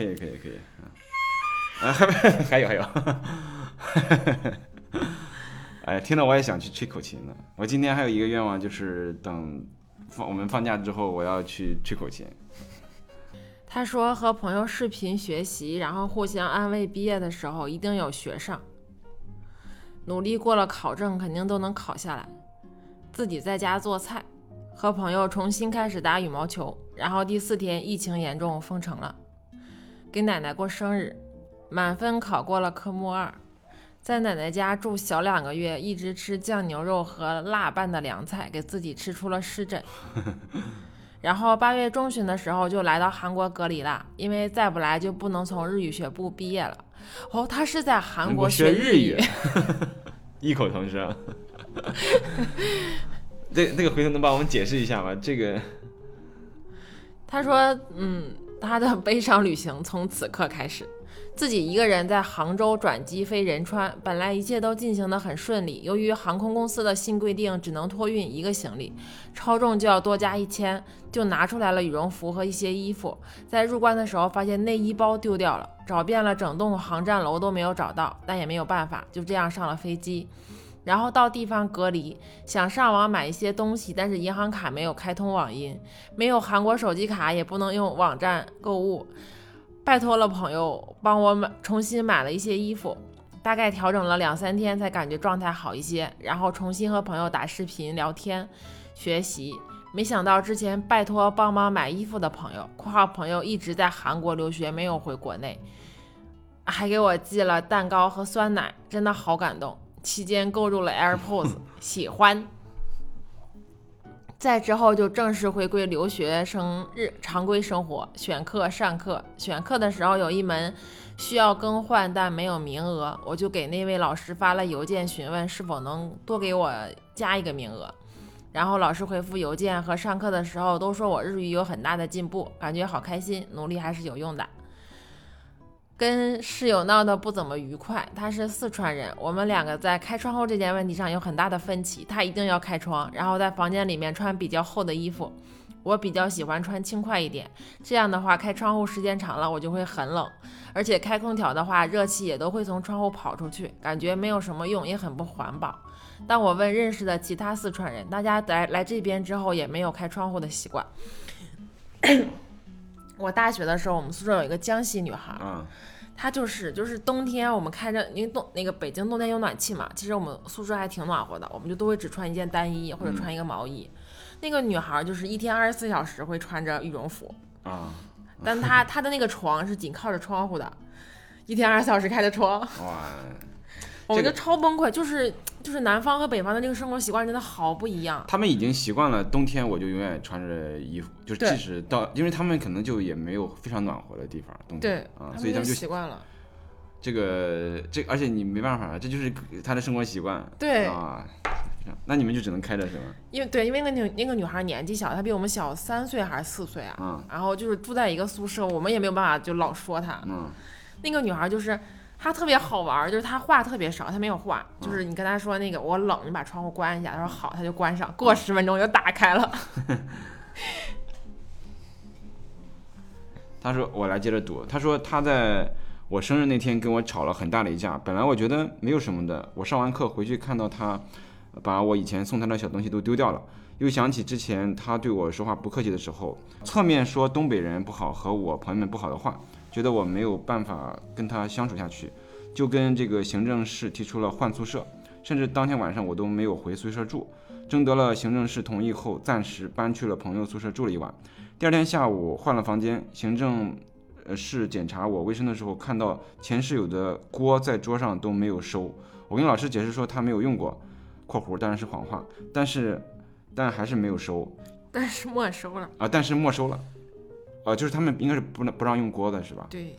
可以，可以，可以，啊，还有，还有，哎，听了我也想去吹口琴了。我今天还有一个愿望，就是等放我们放假之后，我要去吹口琴。他说和朋友视频学习，然后互相安慰，毕业的时候一定有学上，努力过了考证，肯定都能考下来。自己在家做菜，和朋友重新开始打羽毛球，然后第四天疫情严重，封城了。给奶奶过生日，满分考过了科目二，在奶奶家住小两个月，一直吃酱牛肉和辣拌的凉菜，给自己吃出了湿疹。然后八月中旬的时候就来到韩国隔离了，因为再不来就不能从日语学部毕业了。哦，他是在韩国学日语，异口同声。这那个回头能帮我们解释一下吗？这个，他说，嗯。他的悲伤旅行从此刻开始，自己一个人在杭州转机飞仁川，本来一切都进行得很顺利。由于航空公司的新规定，只能托运一个行李，超重就要多加一千，就拿出来了羽绒服和一些衣服。在入关的时候，发现内衣包丢掉了，找遍了整栋航站楼都没有找到，但也没有办法，就这样上了飞机。然后到地方隔离，想上网买一些东西，但是银行卡没有开通网银，没有韩国手机卡，也不能用网站购物。拜托了朋友帮我买，重新买了一些衣服，大概调整了两三天才感觉状态好一些。然后重新和朋友打视频聊天学习，没想到之前拜托帮忙买衣服的朋友（括号朋友一直在韩国留学，没有回国内）还给我寄了蛋糕和酸奶，真的好感动。期间购入了 AirPods，喜欢。在之后就正式回归留学生日常规生活，选课上课。选课的时候有一门需要更换，但没有名额，我就给那位老师发了邮件询问是否能多给我加一个名额。然后老师回复邮件和上课的时候都说我日语有很大的进步，感觉好开心，努力还是有用的。跟室友闹得不怎么愉快，他是四川人，我们两个在开窗户这件问题上有很大的分歧。他一定要开窗，然后在房间里面穿比较厚的衣服，我比较喜欢穿轻快一点。这样的话，开窗户时间长了我就会很冷，而且开空调的话，热气也都会从窗户跑出去，感觉没有什么用，也很不环保。当我问认识的其他四川人，大家来来这边之后也没有开窗户的习惯。我大学的时候，我们宿舍有一个江西女孩，嗯，她就是就是冬天我们开着，因为冬那个北京冬天有暖气嘛，其实我们宿舍还挺暖和的，我们就都会只穿一件单衣或者穿一个毛衣。那个女孩就是一天二十四小时会穿着羽绒服啊，但她她的那个床是紧靠着窗户的，一天二十四小时开着窗，哇，我觉得超崩溃，就是就是南方和北方的这个生活习惯真的好不一样。他们已经习惯了冬天，我就永远穿着衣服，就是即使到，因为他们可能就也没有非常暖和的地方，冬天啊，所以他们就习惯了。这个这而且你没办法，这就是他的生活习惯。对啊，那你们就只能开着是吗？因为对，因为那女那个女孩年纪小，她比我们小三岁还是四岁啊？嗯然后就是住在一个宿舍，我们也没有办法就老说她。嗯那个女孩就是她特别好玩儿，就是他话特别少，他没有话，就是你跟他说那个我冷，你把窗户关一下，他说好，他就关上，过十分钟又打开了。他说我来接着读，他说他在我生日那天跟我吵了很大的一架，本来我觉得没有什么的，我上完课回去看到他把我以前送他的小东西都丢掉了，又想起之前他对我说话不客气的时候，侧面说东北人不好和我朋友们不好的话，觉得我没有办法跟他相处下去，就跟这个行政室提出了换宿舍，甚至当天晚上我都没有回宿舍住，征得了行政室同意后，暂时搬去了朋友宿舍住了一晚。第二天下午换了房间，行政呃室检查我卫生的时候，看到前室友的锅在桌上都没有收。我跟老师解释说他没有用过（括弧当然是谎话），但是但还是没有收但是没收了。啊，但是没收了。啊，就是他们应该是不能不让用锅的是吧？对，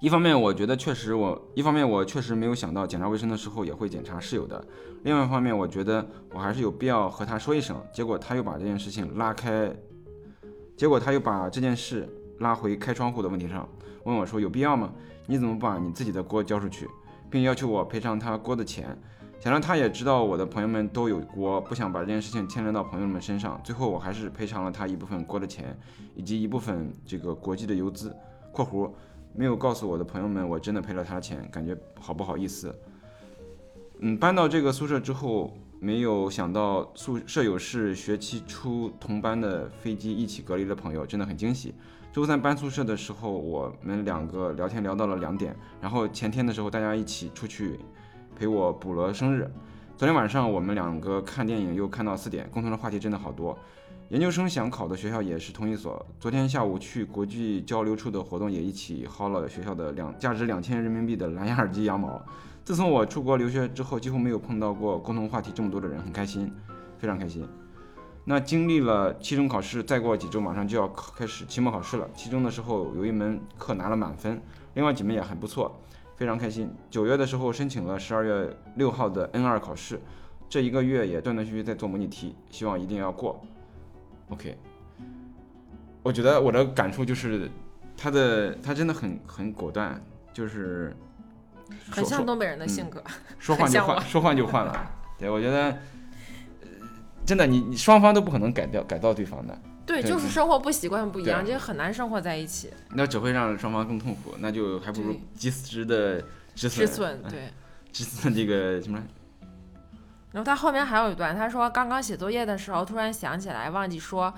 一方面我觉得确实我，一方面我确实没有想到检查卫生的时候也会检查室友的，另外一方面我觉得我还是有必要和他说一声，结果他又把这件事情拉开，结果他又把这件事拉回开窗户的问题上，问我说有必要吗？你怎么把你自己的锅交出去，并要求我赔偿他锅的钱？想让他也知道我的朋友们都有锅，不想把这件事情牵连到朋友们身上。最后我还是赔偿了他一部分锅的钱，以及一部分这个国际的游资（括弧没有告诉我的朋友们，我真的赔了他的钱，感觉好不好意思。嗯，搬到这个宿舍之后，没有想到宿舍友是学期初同班的飞机一起隔离的朋友，真的很惊喜。周三搬宿舍的时候，我们两个聊天聊到了两点，然后前天的时候大家一起出去陪我补了生日。昨天晚上我们两个看电影又看到四点，共同的话题真的好多。研究生想考的学校也是同一所。昨天下午去国际交流处的活动也一起薅了学校的两价值两千人民币的蓝牙耳机羊毛。自从我出国留学之后，几乎没有碰到过共同话题这么多的人，很开心，非常开心。那经历了期中考试，再过几周马上就要开始期末考试了。期中的时候有一门课拿了满分，另外几门也很不错，非常开心。九月的时候申请了十二月六号的 N 二考试，这一个月也断断续续在做模拟题，希望一定要过。OK，我觉得我的感触就是，他的他真的很很果断，就是很像东北人的性格。说换就换，说换就换了。对，我觉得，呃真的你你双方都不可能改掉改造对方的，对，就是生活不习惯不一样，对这很难生活在一起。那只会让双方更痛苦，那就还不如及时的止损止损，对。止损这个什么然后他后面还有一段，他说刚刚写作业的时候，突然想起来忘记说，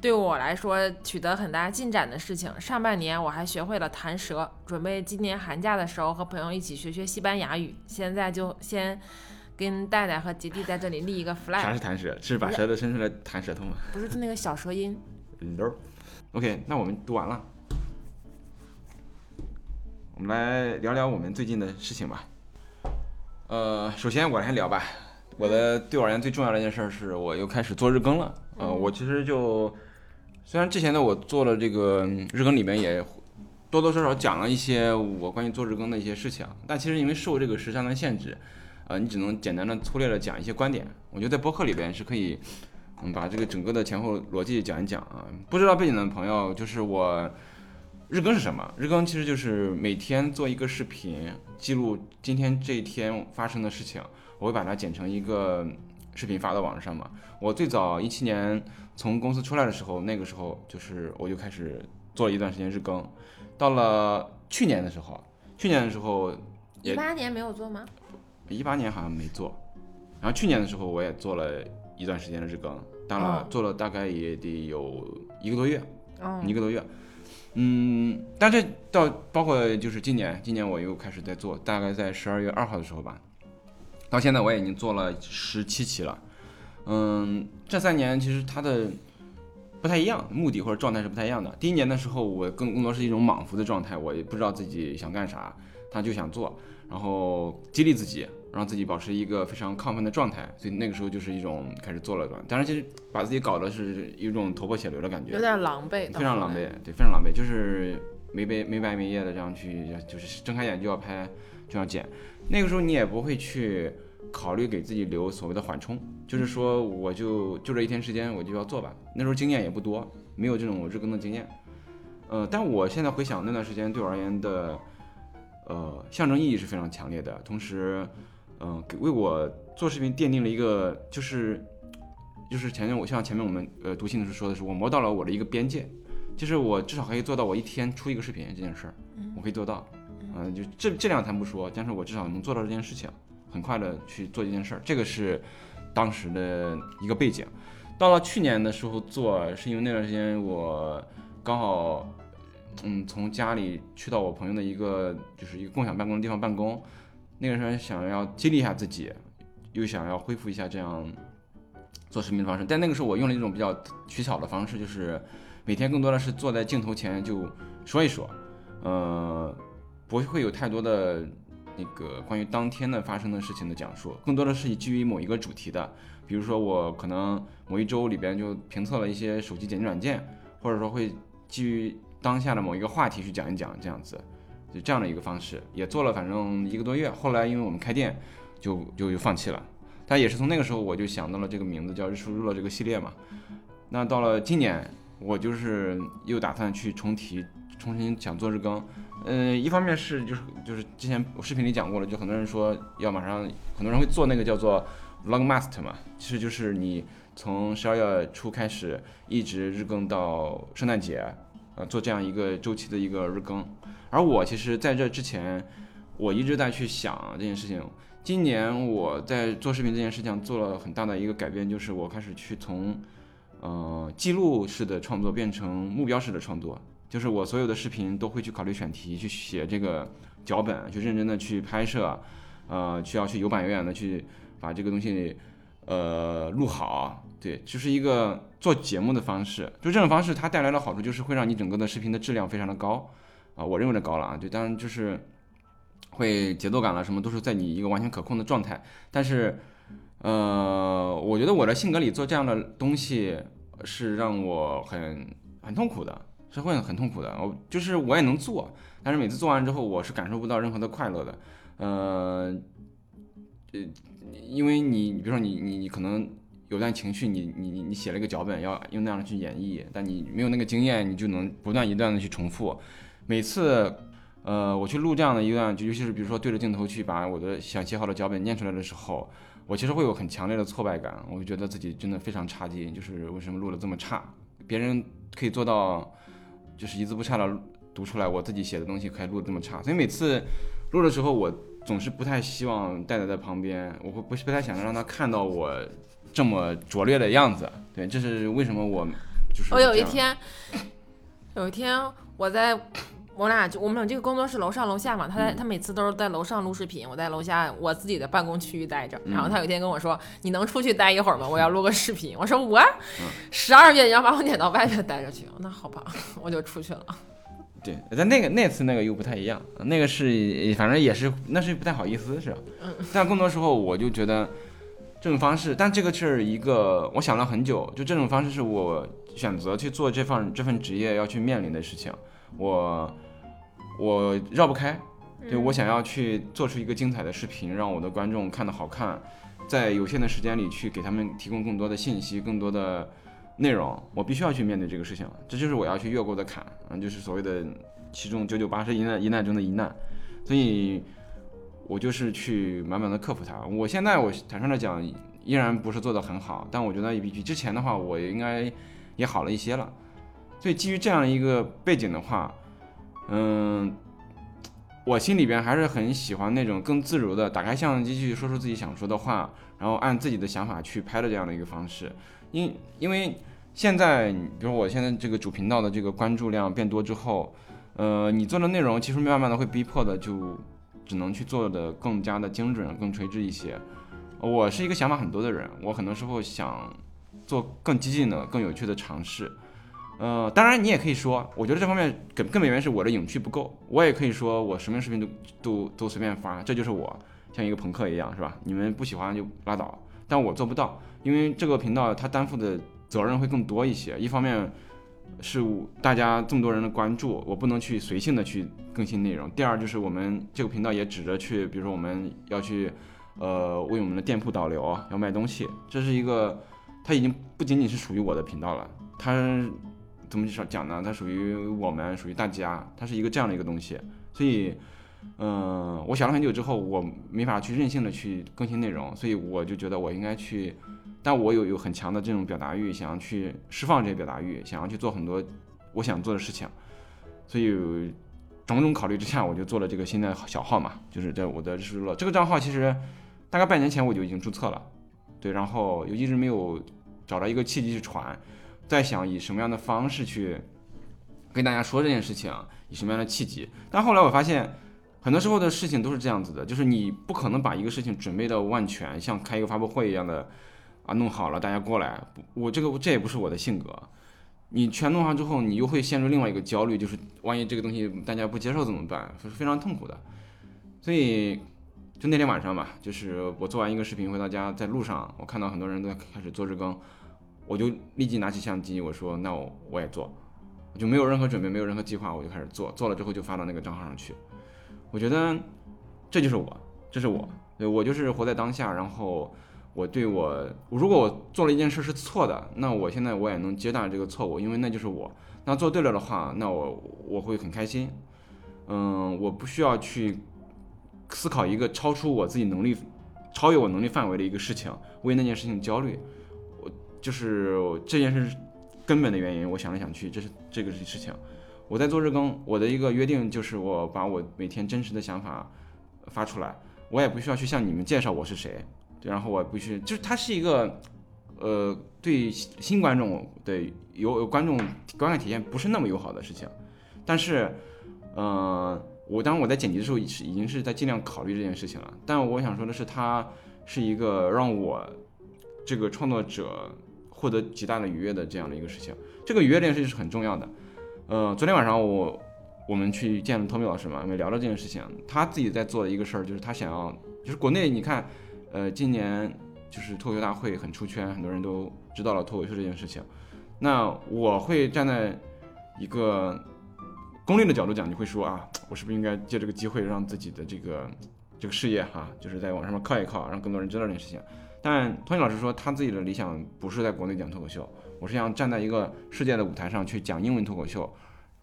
对我来说取得很大进展的事情。上半年我还学会了弹舌，准备今年寒假的时候和朋友一起学学西班牙语。现在就先跟戴戴和杰弟在这里立一个 flag，啥是弹舌？是把舌头伸出来弹舌头吗？不是就那个小舌音。溜。OK，那我们读完了，我们来聊聊我们最近的事情吧。呃，首先我来聊吧。我的对我而言最重要的一件事是我又开始做日更了。呃，嗯我其实就虽然之前的我做了这个嗯日更里面也多多少少讲了一些我关于做日更的一些事情，但其实因为受这个时长的限制，呃，你只能简单的粗略的讲一些观点。我觉得在播客里边是可以，嗯，把这个整个的前后逻辑讲一讲啊。不知道背景的朋友，就是我日更是什么？日更其实就是每天做一个视频，记录今天这一天发生的事情，我会把它剪成一个视频发到网上嘛。我最早一七年从公司出来的时候，那个时候就是我就开始做了一段时间日更，到了去年的时候，去年的时候一八年没有做吗？一八年好像没做，然后去年的时候我也做了一段时间的日更，当然哦做了大概也得有一个多月，哦一个多月。嗯，但这到包括就是今年，今年我又开始在做，大概在十二月二号的时候吧，到现在我也已经做了十七期了。嗯，这三年其实它的不太一样，目的或者状态是不太一样的。第一年的时候，我更更多是一种莽夫的状态，我也不知道自己想干啥，他就想做，然后激励自己，让自己保持一个非常亢奋的状态，所以那个时候就是一种开始做了吧。当然，其实把自己搞的是一种头破血流的感觉有，点狼狈，非常狼狈，对，非常狼狈，就是没白没白没夜的这样去，就是睁开眼就要拍就要剪。那个时候你也不会去考虑给自己留所谓的缓冲，就是说我就就这一天时间我就要做吧。那时候经验也不多，没有这种日更的经验。呃，但我现在回想那段时间对我而言的，呃，象征意义是非常强烈的。同时，嗯、给为我做视频奠定了一个，就是就是前面我像前面我们呃读信的时候说的是，我摸到了我的一个边界，就是我至少可以做到我一天出一个视频这件事儿，我可以做到。嗯、就质质量咱不说，但是我至少能做到这件事情，很快的去做这件事儿，这个是当时的一个背景。到了去年的时候做，是因为那段时间我刚好，嗯，从家里去到我朋友的一个就是一个共享办公的地方办公，那个时候想要激励一下自己，又想要恢复一下这样做视频的方式，但那个时候我用了一种比较取巧的方式，就是每天更多的是坐在镜头前就说一说，呃，不会有太多的那个关于当天的发生的事情的讲述，更多的是基于某一个主题的，比如说我可能某一周里边就评测了一些手机剪辑软件，或者说会基于当下的某一个话题去讲一讲这样子，就这样的一个方式，也做了反正一个多月，后来因为我们开店就就就放弃了。但也是从那个时候我就想到了这个名字叫“日出日落”这个系列嘛。那到了今年，我就是又打算去重提，重新想做日更。嗯，一方面是就是就是之前我视频里讲过了，就很多人说要马上，很多人会做那个叫做 vlog mast 嘛，其实就是你从十二月初开始，一直日更到圣诞节，呃，做这样一个周期的一个日更。而我其实在这之前，我一直在去想这件事情。今年我在做视频这件事情做了很大的一个改变，就是我开始去从，呃，记录式的创作变成目标式的创作。就是我所有的视频都会去考虑选题，去写这个脚本，去认真的去拍摄，呃，需要去有板有眼的去把这个东西，呃，录好。对，就是一个做节目的方式。就这种方式，它带来的好处就是会让你整个的视频的质量非常的高，啊，我认为的高了啊。对，当然就是会节奏感了什么都是在你一个完全可控的状态。但是，呃，我觉得我的性格里做这样的东西是让我很很痛苦的。是会很痛苦的，我就是我也能做，但是每次做完之后，我是感受不到任何的快乐的，呃，呃，因为你，比如说你你你可能有段情绪，你你你写了一个脚本，要用那样的去演绎，但你没有那个经验，你就能不断一段的去重复，每次，呃，我去录这样的一段，就尤其是比如说对着镜头去把我的想写好的脚本念出来的时候，我其实会有很强烈的挫败感，我就觉得自己真的非常差劲，就是为什么录的这么差，别人可以做到。就是一字不差的读出来，我自己写的东西可以录的这么差，所以每次录的时候，我总是不太希望戴戴在旁边，我会不是不太想让他看到我这么拙劣的样子。对，这是为什么我就是我有一天，有一天我在我俩就我们俩这个工作室楼上楼下嘛，他在他每次都是在楼上录视频，我在楼下我自己的办公区域待着。然后他有一天跟我说：“你能出去待一会儿吗？我要录个视频。”我说：“我 十二月你要把我撵到外面待着去？”那好吧，我就出去了。对，但那个那次那个又不太一样，那个是反正也是那是不太好意思是吧？嗯。但更多时候我就觉得这种方式，但这个是一个我想了很久，就这种方式是我选择去做这份这份职业要去面临的事情，我。我绕不开，对我想要去做出一个精彩的视频，让我的观众看的好看，在有限的时间里去给他们提供更多的信息、更多的内容，我必须要去面对这个事情，这就是我要去越过的坎，嗯，就是所谓的其中九九八十一难一难中的一难，所以，我就是去慢慢的克服它。我现在我坦率的讲，依然不是做的很好，但我觉得比比之前的话，我应该也好了一些了。所以基于这样一个背景的话。嗯，我心里边还是很喜欢那种更自如的，打开相机去说出自己想说的话，然后按自己的想法去拍的这样的一个方式。因因为现在，比如我现在这个主频道的这个关注量变多之后，呃，你做的内容其实慢慢的会逼迫的就只能去做的更加的精准、更垂直一些。我是一个想法很多的人，我很多时候想做更激进的、更有趣的尝试。呃，当然你也可以说，我觉得这方面根根本原因是我的影趣不够。我也可以说，我什么视频都都都随便发，这就是我，像一个朋克一样，是吧？你们不喜欢就拉倒。但我做不到，因为这个频道它担负的责任会更多一些。一方面，是大家这么多人的关注，我不能去随性的去更新内容。第二就是我们这个频道也指着去，比如说我们要去，呃，为我们的店铺导流，要卖东西，这是一个，它已经不仅仅是属于我的频道了，它怎么讲呢？它属于我们，属于大家，它是一个这样的一个东西。所以，嗯，我想了很久之后，我没法去任性的去更新内容，所以我就觉得我应该去。但我有有很强的这种表达欲，想要去释放这些表达欲，想要去做很多我想做的事情，所以种种考虑之下，我就做了这个新的小号嘛，就是在我的日式乐这个账号，其实大概半年前我就已经注册了，对，然后又一直没有找到一个契机去传，在想以什么样的方式去跟大家说这件事情，以什么样的契机，但后来我发现，很多时候的事情都是这样子的，就是你不可能把一个事情准备的万全，像开一个发布会一样的。啊，弄好了，大家过来。我这个这也不是我的性格。你全弄好之后，你又会陷入另外一个焦虑，就是万一这个东西大家不接受怎么办？是非常痛苦的。所以，就那天晚上吧，就是我做完一个视频回到家，在路上我看到很多人都在开始做日更，我就立即拿起相机，我说那我我也做，我就没有任何准备，没有任何计划，我就开始做。做了之后就发到那个账号上去。我觉得这就是我，这是我，对我就是活在当下，然后。我对我，如果我做了一件事是错的，那我现在我也能接纳这个错误，因为那就是我。那做对了的话，那我我会很开心。嗯，我不需要去思考一个超出我自己能力、超越我能力范围的一个事情，为那件事情焦虑。就是这件事根本的原因。我想来想去，这是这个事情。我在做日更，我的一个约定就是我把我每天真实的想法发出来，我也不需要去向你们介绍我是谁。对然后我不去，就是它是一个，呃，对新观众的有观众观看体验不是那么友好的事情，但是，嗯，我当我在剪辑的时候是已经是在尽量考虑这件事情了。但我想说的是，它是一个让我这个创作者获得极大的愉悦的这样的一个事情。这个愉悦这件事情是很重要的。呃，昨天晚上我我们去见了托米老师嘛，我们聊了这件事情。他自己在做的一个事儿就是他想要，就是国内你看。呃，今年就是脱口秀大会很出圈，很多人都知道了脱口秀这件事情。那我会站在一个功利的角度讲，你会说啊，我是不是应该借这个机会让自己的这个这个事业哈，就是在网上面靠一靠，让更多人知道这件事情。但托尼老师说他自己的理想不是在国内讲脱口秀，我是想站在一个世界的舞台上去讲英文脱口秀，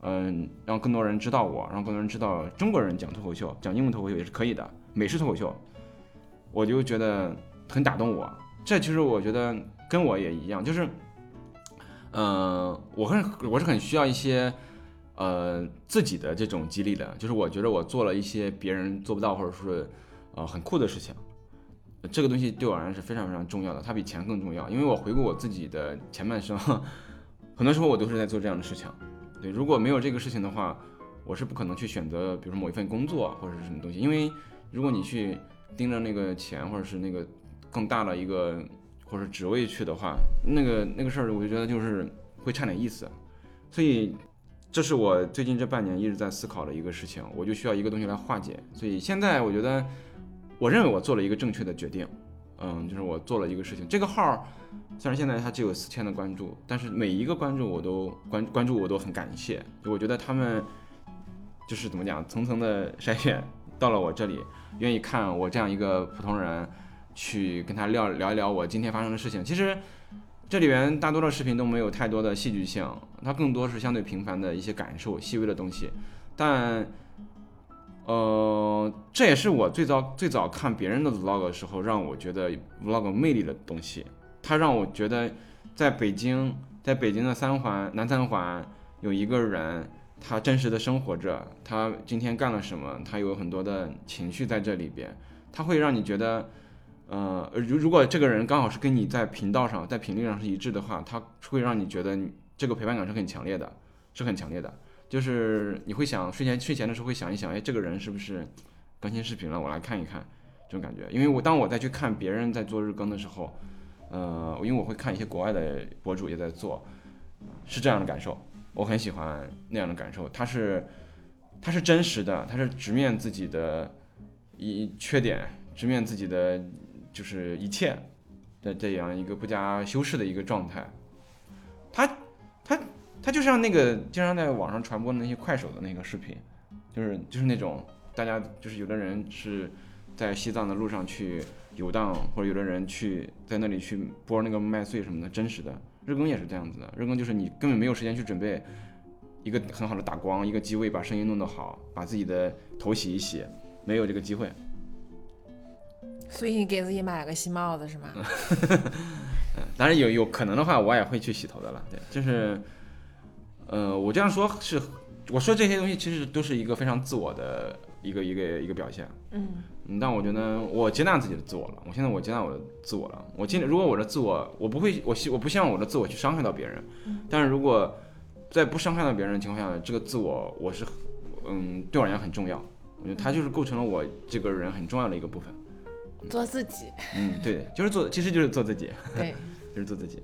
嗯，让更多人知道我，让更多人知道中国人讲脱口秀，讲英文脱口秀也是可以的，美式脱口秀。我就觉得很打动我，这其实我觉得跟我也一样，就是，嗯，我很我是很需要一些，呃，自己的这种激励的，就是我觉得我做了一些别人做不到或者是呃很酷的事情，这个东西对我而言是非常非常重要的，它比钱更重要，因为我回顾我自己的前半生，很多时候我都是在做这样的事情，对，如果没有这个事情的话，我是不可能去选择，比如说某一份工作或者是什么东西，因为如果你去。盯着那个钱，或者是那个更大的一个或者职位去的话，那个那个事儿，我就觉得就是会差点意思。所以，这是我最近这半年一直在思考的一个事情，我就需要一个东西来化解。所以现在我觉得，我认为我做了一个正确的决定。嗯，就是我做了一个事情。这个号虽然现在它只有四千的关注，但是每一个关注我都关关注我都很感谢。我觉得他们就是怎么讲，层层的筛选到了我这里。愿意看我这样一个普通人，去跟他聊聊一聊我今天发生的事情。其实这里边大多的视频都没有太多的戏剧性，它更多是相对平凡的一些感受、细微的东西。但，呃，这也是我最早最早看别人的 vlog 的时候，让我觉得 vlog 魅力的东西。它让我觉得，在北京，在北京的三环南三环有一个人。他真实的生活着，他今天干了什么？他有很多的情绪在这里边，他会让你觉得，呃，如如果这个人刚好是跟你在频道上，在频率上是一致的话，他会让你觉得这个陪伴感是很强烈的，是很强烈的。就是你会想睡前睡前的时候会想一想，哎，这个人是不是更新视频了？我来看一看这种感觉。因为我当我再去看别人在做日更的时候，呃，因为我会看一些国外的博主也在做，是这样的感受。我很喜欢那样的感受，它是，它是真实的，它是直面自己的一缺点，直面自己的就是一切的这样一个不加修饰的一个状态。他他它就像那个经常在网上传播的那些快手的那个视频，就是就是那种大家就是有的人是在西藏的路上去游荡，或者有的人去在那里去剥那个麦穗什么的，真实的日更也是这样子的。日更就是你根本没有时间去准备一个很好的打光，一个机位把声音弄得好，把自己的头洗一洗，没有这个机会。所以你给自己买了个新帽子是吗？嗯，当然有有可能的话，我也会去洗头的了。对，就是，呃，我这样说是，我说这些东西其实都是一个非常自我的一个一个一个表现。嗯嗯，但我觉得我接纳自己的自我了。我现在我接纳我的自我了。我尽如果我的自我，我不会，我希我不希望我的自我去伤害到别人。但是如果在不伤害到别人的情况下，这个自我我是，嗯，对我而言很重要。我觉得它就是构成了我这个人很重要的一个部分。做自己。嗯，对，就是做，其实就是做自己，对，就是做自己。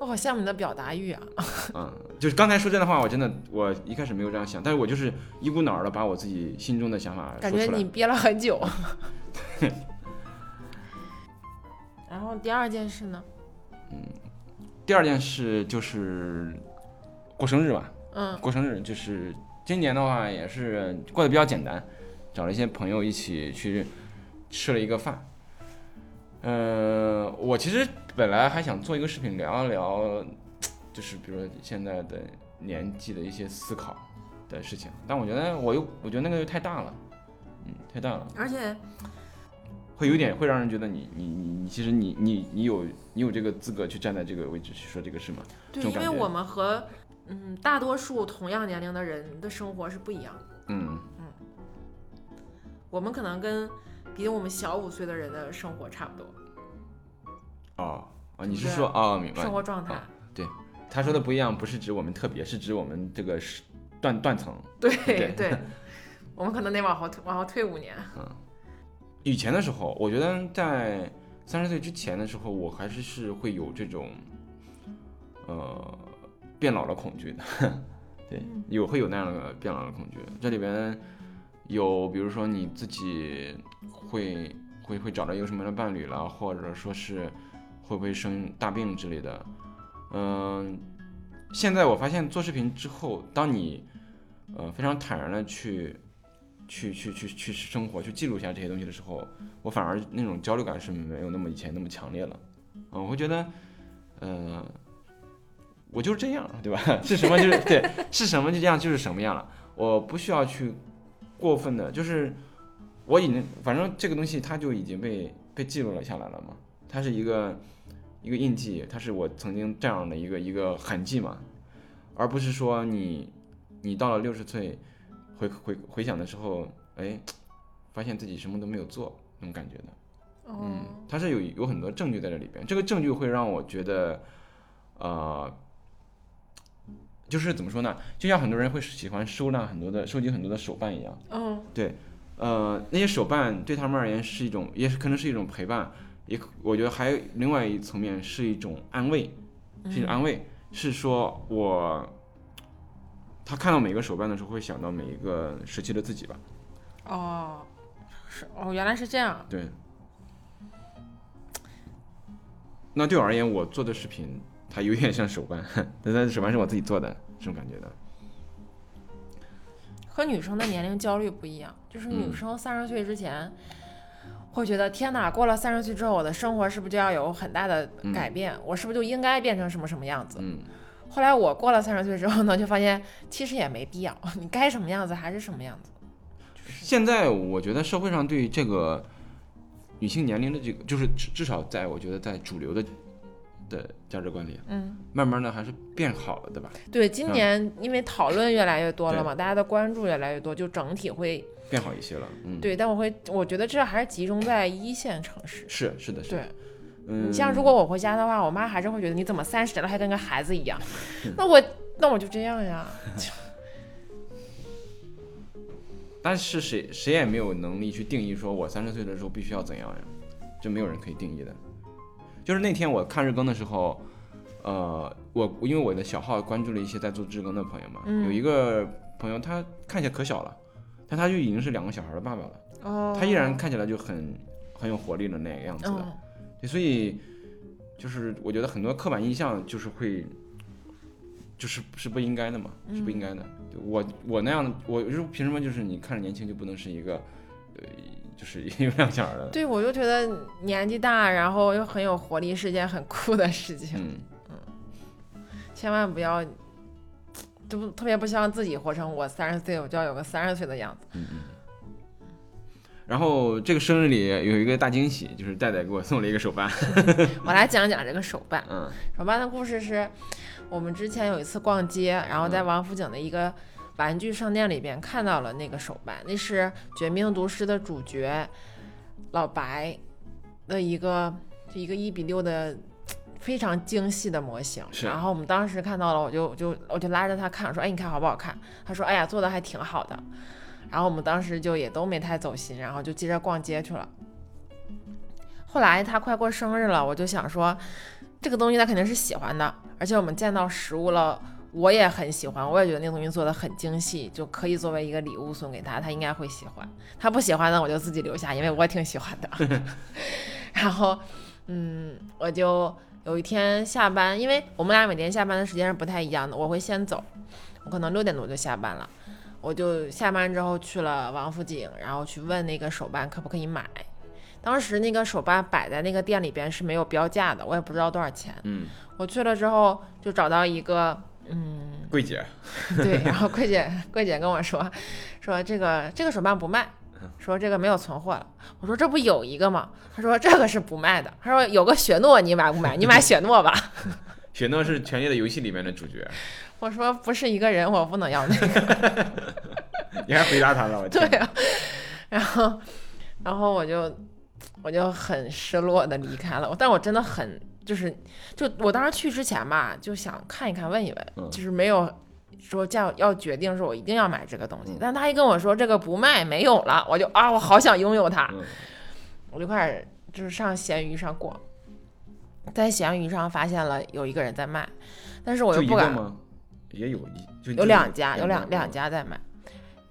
我好羡慕你的表达欲啊！嗯，就是刚才说这段话，我真的我一开始没有这样想，但是我就是一股脑儿的把我自己心中的想法感说出来。觉你憋了很久。然后第二件事呢？嗯第二件事就是过生日吧，嗯过生日就是今年的话也是过得比较简单，找了一些朋友一起去吃了一个饭。呃，我其实本来还想做一个视频聊一聊，就是比如说现在的年纪的一些思考的事情，但我觉得我又我觉得那个又太大了，嗯，太大了。而且会有点会让人觉得你你你你其实你你你有你有这个资格去站在这个位置去说这个事吗？对，因为我们和嗯大多数同样年龄的人的生活是不一样的。嗯嗯我们可能跟比我们小五岁的人的生活差不多，哦哦，你是说哦明白生？活状态。对他说的不一样，不是指我们特别，是指我们这个是断断层。对对对，我们可能得往后退往后退五年。嗯以前的时候，我觉得在三十岁之前的时候，我还是是会有这种呃变老的恐惧的。对，有会有那样的变老的恐惧。这里边有，比如说你自己会会会找到一个什么样的伴侣了，或者说是会不会生大病之类的。嗯、现在我发现做视频之后，当你呃非常坦然的去去去去去生活，去记录一下这些东西的时候，我反而那种焦虑感是没有那么以前那么强烈了。嗯，我会觉得，呃，我就是这样，对吧？是什么就是对，是什么就这样就是什么样了。我不需要去过分的，就是我已经反正这个东西它就已经被被记录了下来了嘛，它是一个一个印记，它是我曾经这样的一个一个痕迹嘛，而不是说你你到了六十岁回回回想的时候，哎，发现自己什么都没有做那种感觉的。哦。嗯，它是有有很多证据在这里边，这个证据会让我觉得，呃，就是怎么说呢？就像很多人会喜欢收纳很多的、收集很多的手办一样，嗯呃，那些手办对他们而言是一种，也是可能是一种陪伴，也可我觉得还有另外一层面是一种安慰，是一种安慰，是说我他看到每个手办的时候会想到每一个时期的自己吧，哦，是哦，原来是这样。对。那对我而言，我做的视频它有点像手办，但是手办是我自己做的，这种感觉的。和女生的年龄焦虑不一样，就是女嗯生三十岁之前。会觉得天哪，过了三十岁之后，我的生活是不是就要有很大的改变？我是不是就应该变成什么什么样子？嗯，后来我过了三十岁之后呢，就发现其实也没必要，你该什么样子还是什么样子。现在我觉得社会上对这个女性年龄的这个，就是至至少在我觉得在主流的的价值观里，嗯，慢慢的还是变好了，对吧？对，今嗯年因为讨论越来越多了嘛，大家的关注越来越多，就整体会变好一些了，嗯，对。但我会，我觉得这还是集中在一线城市。是是的，是的，对，嗯，你像如果我回家的话，我妈还是会觉得你怎么三十了还跟个孩子一样。那我那我就这样呀。但是谁谁也没有能力去定义说我三十岁的时候必须要怎样呀，这没有人可以定义的。就是那天我看日更的时候，呃，我因为我的小号关注了一些在做日更的朋友嘛，嗯。有一个朋友他看起来可小了，但他就已经是两个小孩的爸爸了，哦，他依然看起来就很很有活力的那个样子对，所以就是我觉得很多刻板印象就是会，就是是不应该的嘛，是不应嗯。该的。就我我那样的，我就是凭什么就是你看着年轻就不能是一个，呃，就是有两小孩的？对，我就觉得年纪大，然后又很有活力，是件很酷的事情，嗯，千万不要，就不特别不希望自己活成我三十岁，我就要有个三十岁的样子。嗯嗯然后这个生日里有一个大惊喜，就是戴戴给我送了一个手办。我来讲讲这个手办。嗯手办的故事是我们之前有一次逛街，然后在王府井的一个玩具商店里边看到了那个手办，那是《绝命毒师》的主角老白的一个就一个一比六的非常精细的模型。是然后我们当时看到了，我就我就我就拉着他看，我说：“哎，你看好不好看？”他说：“哎呀，做的还挺好的。”然后我们当时就也都没太走心，然后就接着逛街去了。后来他快过生日了，我就想说，这个东西他肯定是喜欢的，而且我们见到实物了，我也很喜欢，我也觉得那个东西做的很精细，就可以作为一个礼物送给他，他应该会喜欢。他不喜欢呢，我就自己留下，因为我挺喜欢的。然后，嗯，我就有一天下班，因为我们俩每天下班的时间是不太一样的，我会先走，我可能六点多就下班了。我就下班之后去了王府井，然后去问那个手办可不可以买。当时那个手办摆在那个店里边是没有标价的，我也不知道多少钱。嗯，我去了之后就找到一个，嗯，柜姐，对，然后柜姐柜姐跟我说，说这个这个手办不卖，说这个没有存货了。我说这不有一个吗？他说这个是不卖的。他说有个雪诺你买不买？你买雪诺吧。雪诺是《权力的游戏》里面的主角，我说不是一个人，我不能要那个。你还回答他了，我，对啊，然后然后我就我就很失落的离开了。但我真的很就是就我当时去之前吧，就想看一看问一问，嗯就是没有说叫要决定说我一定要买这个东西。但他一跟我说这个不卖没有了，我就啊我好想拥有它，嗯我就开始就是上闲鱼上逛，在闲鱼上发现了有一个人在卖，但是我就又不敢。也有一就有两家，有两两家，在卖，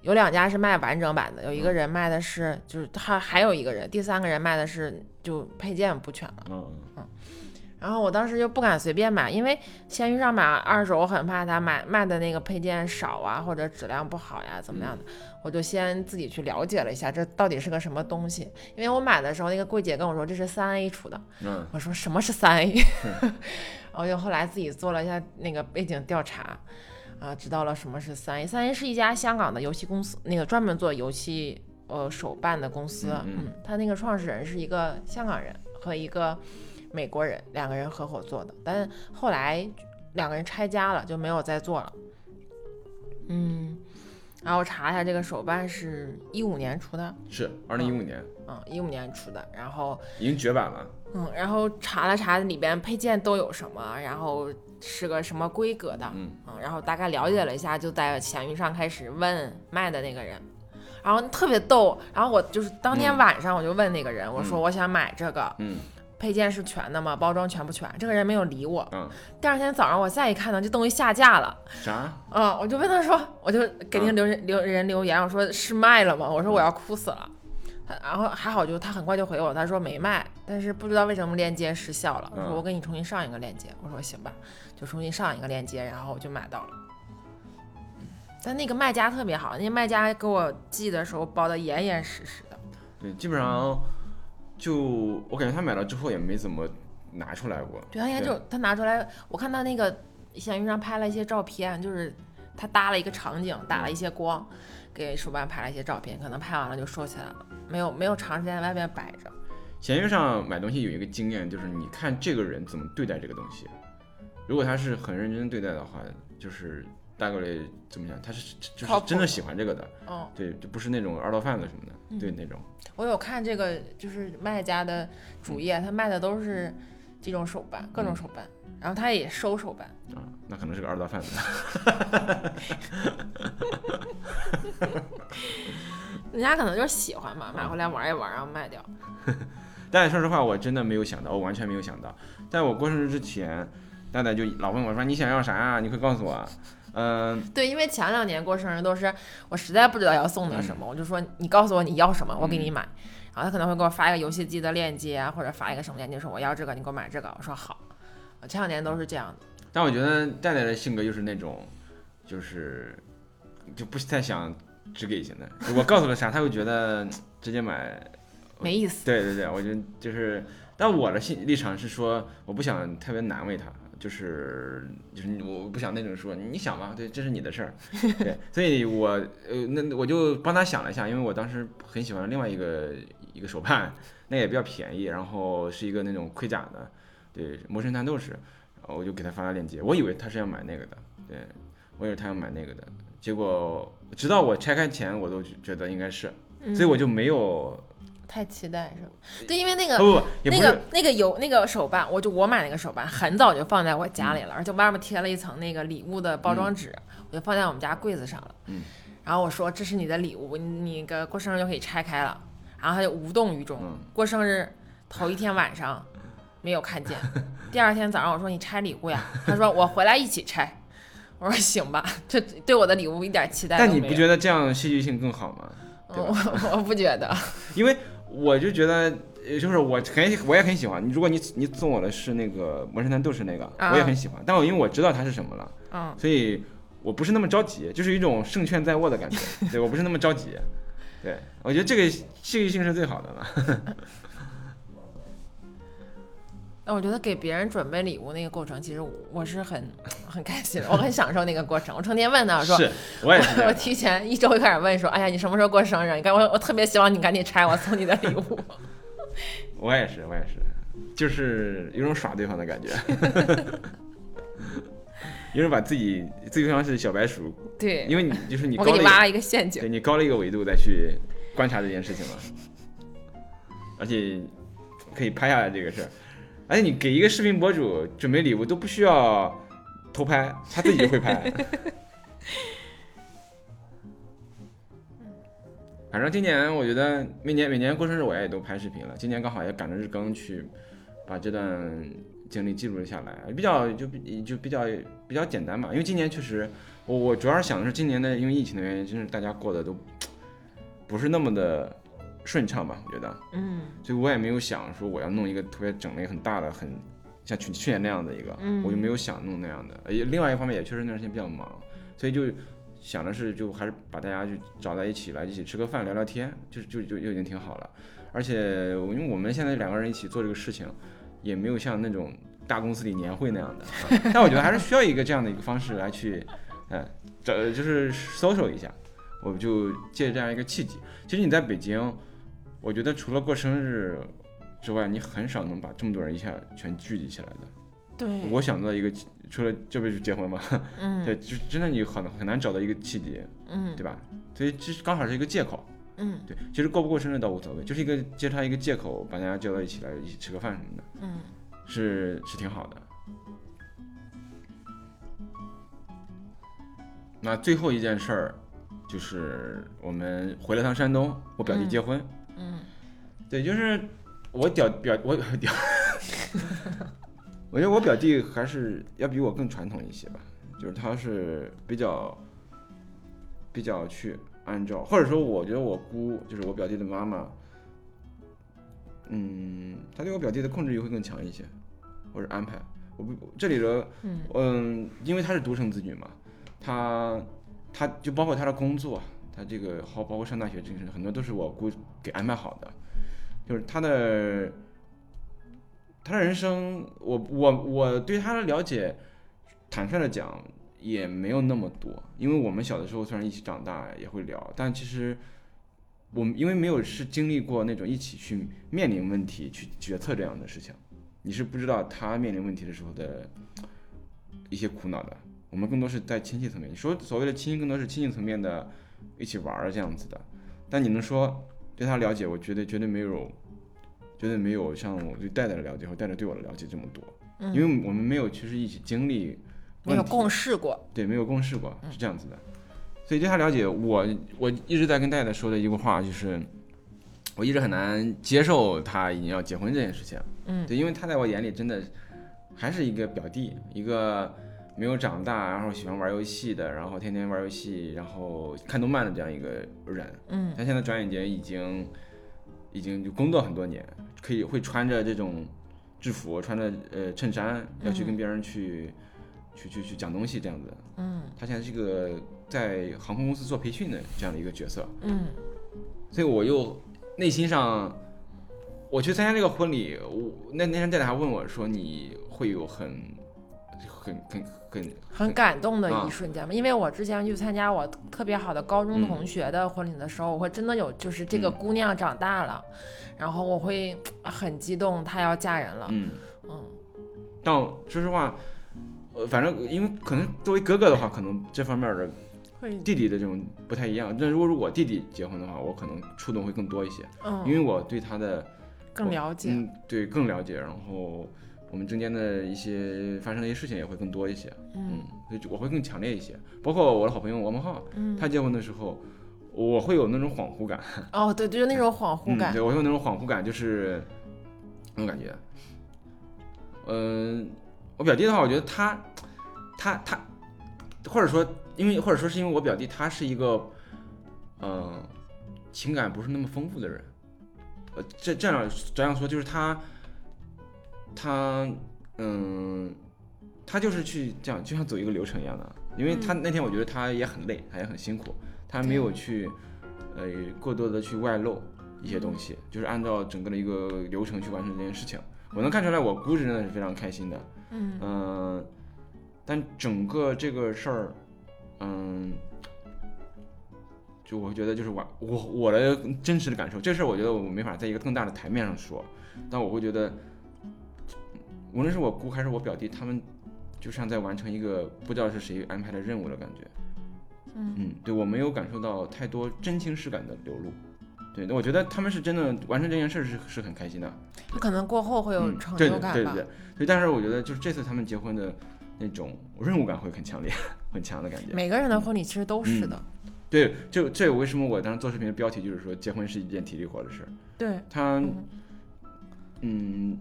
有两家是卖完整版的，有一个人卖的是就是他还有一个人，第三个人卖的是就配件不全了。嗯嗯然后我当时就不敢随便买，因为闲鱼上买二手，我很怕他买卖的那个配件少啊，或者质量不好呀，怎么样的，我就先自己去了解了一下这到底是个什么东西。因为我买的时候，那个柜姐跟我说这是三 A 出的，嗯我说什么是三 A，我就后来自己做了一下那个背景调查，啊，知道了什么是三 A。三 A 是一家香港的游戏公司，那个专门做游戏呃手办的公司。嗯，他那个创始人是一个香港人和一个美国人，两个人合伙做的，但后来两个人拆家了，就没有再做了。嗯，然后我查了一下，这个手办是一五年出的，是二零一五年。嗯，一五年出的，然后。已经绝版了，嗯，然后查了查里边配件都有什么，然后是个什么规格的，嗯。然后大概了解了一下，就在闲鱼上开始问卖的那个人，然后特别逗，然后我就是当天嗯。晚上我就问那个人，我说嗯。我想买这个，嗯配件是全的吗？包装全不全？这个人没有理我。嗯，第二天早上我再一看呢，就东西下架了，啥？嗯，我就问他说，我就给那个嗯留人留人留言，我说是卖了吗？我说我要哭死了。他然后还好，就他很快就回我，他说没卖，但是不知道为什么链接失效了。我说嗯我给你重新上一个链接，我说行吧，就重新上一个链接，然后我就买到了。但那个卖家特别好，那卖家给我寄的时候包的严严实实的。对，基本上就我感觉他买了之后也没怎么拿出来过，对，他应该就他拿出来，我看他那个闲鱼上拍了一些照片，就是他搭了一个场景，打了一些光，给手办拍了一些照片，可能拍完了就收起来了，没有没有长时间在外面摆着。闲鱼上买东西有一个经验，就是你看这个人怎么对待这个东西。如果他是很认真对待的话，就是大概率怎么讲，他是就是真的喜欢这个的，嗯，对，就不是那种二道贩子什么的，对那种。我有看这个就是卖家的主页，他卖的都是这种手办，各种手办，然后他也收手办。啊，那可能是个二道贩子。人家可能就是喜欢嘛，买回来玩一玩，然后卖掉。但说实话，我真的没有想到，我完全没有想到，在我过生日之前，蛋蛋就老问我说你想要啥啊？你快告诉我啊。嗯、对，因为前两年过生日都是我实在不知道要送他什么，我就说你告诉我你要什么，我给你买。然后他可能会给我发一个游戏机的链接啊，或者发一个什么链接，说我要这个，你给我买这个。我说好。我前两年都是这样的。但我觉得戴戴的性格就是那种，就是就不太想只给型的。我告诉他啥，他会觉得直接买没意思。对对对，我觉得就是，但我的心立场是说，我不想特别难为他，就是就是我不想那种说你想吧，对，这是你的事儿，对，所以我呃那我就帮他想了一下，因为我当时很喜欢另外一个一个手办，那也比较便宜，然后是一个那种盔甲的，对，魔神战斗士，然后我就给他发了链接，我以为他是要买那个的，对我以为他要买那个的，结果直到我拆开前，我都觉得应该是，嗯所以我就没有。太期待是吗？对，因为那个那个那个有那个手办，我就我买那个手办很早就放在我家里了，而且外面贴了一层那个礼物的包装纸，我就放在我们家柜子上了。嗯，然后我说这是你的礼物，你你个过生日就可以拆开了。然后他就无动于衷。嗯过生日头一天晚上没有看见，第二天早上我说你拆礼物呀，他说我回来一起拆。我说行吧，这对我的礼物一点期待都但没有。你不觉得这样戏剧性更好吗？我我不觉得。因为我就觉得，呃就是我很我也很喜欢。如果你你送我的是那个魔神坛斗士那个，啊我也很喜欢。但我因为我知道它是什么了，嗯，所以我不是那么着急，就是一种胜券在握的感觉。对我不是那么着急。对，我觉得这个戏剧性是最好的了。那我觉得给别人准备礼物那个过程，其实我是很很开心的，我很享受那个过程。我成天问他，我说是，我也是这 我。提前一周就开始问说，哎呀，你什么时候过生日？你看我我特别希望你赶紧拆我送你的礼物。我也是，我也是，就是有种耍对方的感觉。有种把自己自己就像是小白鼠，对，因为你就是你高我给你挖了一个陷阱对。你高了一个维度再去观察这件事情了，而且可以拍下来这个事儿。而且你给一个视频博主准备礼物都不需要偷拍，他自己就会拍。反正今年我觉得每年每年过生日我也都拍视频了，今年刚好也赶着日更去把这段经历记录了下来，比较就就比较比较简单嘛，因为今年确实我我主要是想的是今年的因为疫情的原因，真是大家过得都不是那么的顺畅吧，我觉得，嗯。所以我也没有想说我要弄一个特别整了一个很大的很像去去年那样的一个，嗯。我就没有想弄那样的，而且另外一方面也确实那段时间比较忙，所以就想的是就还是把大家就找在一起来一起吃个饭聊聊天，就就就就已经挺好了。而且因为我们现在两个人一起做这个事情，也没有像那种大公司里年会那样的，啊。但我觉得还是需要一个这样的一个方式来去，嗯，找就是 social 一下，我就借这样一个契机。其实你在北京，我觉得除了过生日之外，你很少能把这么多人一下全聚集起来的。对，我想到一个，除了这不是结婚吗？嗯 对，就真的你很很难找到一个契机，嗯对吧？所以这是刚好是一个借口。嗯对，其实过不过生日倒无所谓，就是一个接他一个借口，把大家叫到一起来一起吃个饭什么的，嗯是是挺好的。那最后一件事儿，就是我们回了趟山东，我表弟结婚。嗯对，就是我表表我表，我觉得我表弟还是要比我更传统一些吧，就是他是比较比较去按照，或者说我觉得我姑就是我表弟的妈妈，嗯，他对我表弟的控制欲会更强一些，或者安排。我不这里的嗯嗯，因为他是独生子女嘛，他他就包括他的工作，他这个好包括上大学这些，很多都是我姑给安排好的，就是他的他的人生，我我我对他的了解，坦率的讲也没有那么多，因为我们小的时候虽然一起长大也会聊，但其实我们因为没有是经历过那种一起去面临问题、去决策这样的事情，你是不知道他面临问题的时候的一些苦恼的。我们更多是在亲戚层面，你说所谓的亲戚，更多是亲戚层面的一起玩儿这样子的。但你能说对他了解，我觉得绝对没有，绝对没有像我对戴戴的了解和戴戴对我的了解这么多，嗯，因为我们没有其实一起经历没有共事过。对，没有共事过，是这样子的。所以对他了解，我我一直在跟戴戴说的一个话就是，我一直很难接受他已经要结婚这件事情。嗯对，因为他在我眼里真的还是一个表弟，一个没有长大，然后喜欢玩游戏的，然后天天玩游戏，然后看动漫的这样一个人。嗯。他现在转眼间已经已经就工作很多年，可以会穿着这种制服，穿着呃衬衫，要去跟别人去去去去讲东西这样子。嗯。他现在是一个在航空公司做培训的这样的一个角色，嗯。所以我又内心上，我去参加这个婚礼，我那那天戴戴还问我说你会有很很很很很感动的啊一瞬间嘛，因为我之前去参加我特别好的高中嗯。同学的婚礼的时候，我会真的有就是这个嗯。姑娘长大了，然后我会很激动，她要嫁人了，嗯，嗯。但说实话，呃，反正因为可能作为哥哥的话，可能这方面的弟弟的这种不太一样。但如果是我弟弟结婚的话，我可能触动会更多一些，因嗯为我对他的更了解，嗯，对更了解，然后我们中间的一些发生的一些事情也会更多一些，嗯嗯，所以我会更强烈一些。包括我的好朋友王梦浩，嗯他结婚的时候，我会有那种恍惚感，哦对，就是那种恍惚嗯，感，对我会有那种恍惚感，就是那种感觉。嗯、我表弟的话，我觉得他，他他，或者说，因为或者说是因为我表弟他是一个，呃，情感不是那么丰富的人。呃，这这样这样说就是他，他，嗯，他就是去这样，就像走一个流程一样的。因为他那天我觉得他也很累，他也很辛苦，他没有去，呃，过多的去外露一些东西，就是按照整个的一个流程去完成这件事情。我能看出来，我姑真的是非常开心的。嗯嗯，但整个这个事儿，嗯，就我觉得就是我我我的真实的感受，这事儿我觉得我没法在一个更大的台面上说，但我会觉得，无论是我姑还是我表弟，他们就像在完成一个不知道是谁安排的任务的感觉。嗯嗯，对我没有感受到太多真情实感的流露。对，我觉得他们是真的完成这件事是是很开心的。可能过后会有嗯成就感吧，对对对对，但是我觉得就是这次他们结婚的那种任务感会很强烈，很强的感觉。每个人的婚礼其实都是的，对，就这为什么我当时做视频的标题就是说结婚是一件体力活的事儿。对，他，嗯嗯，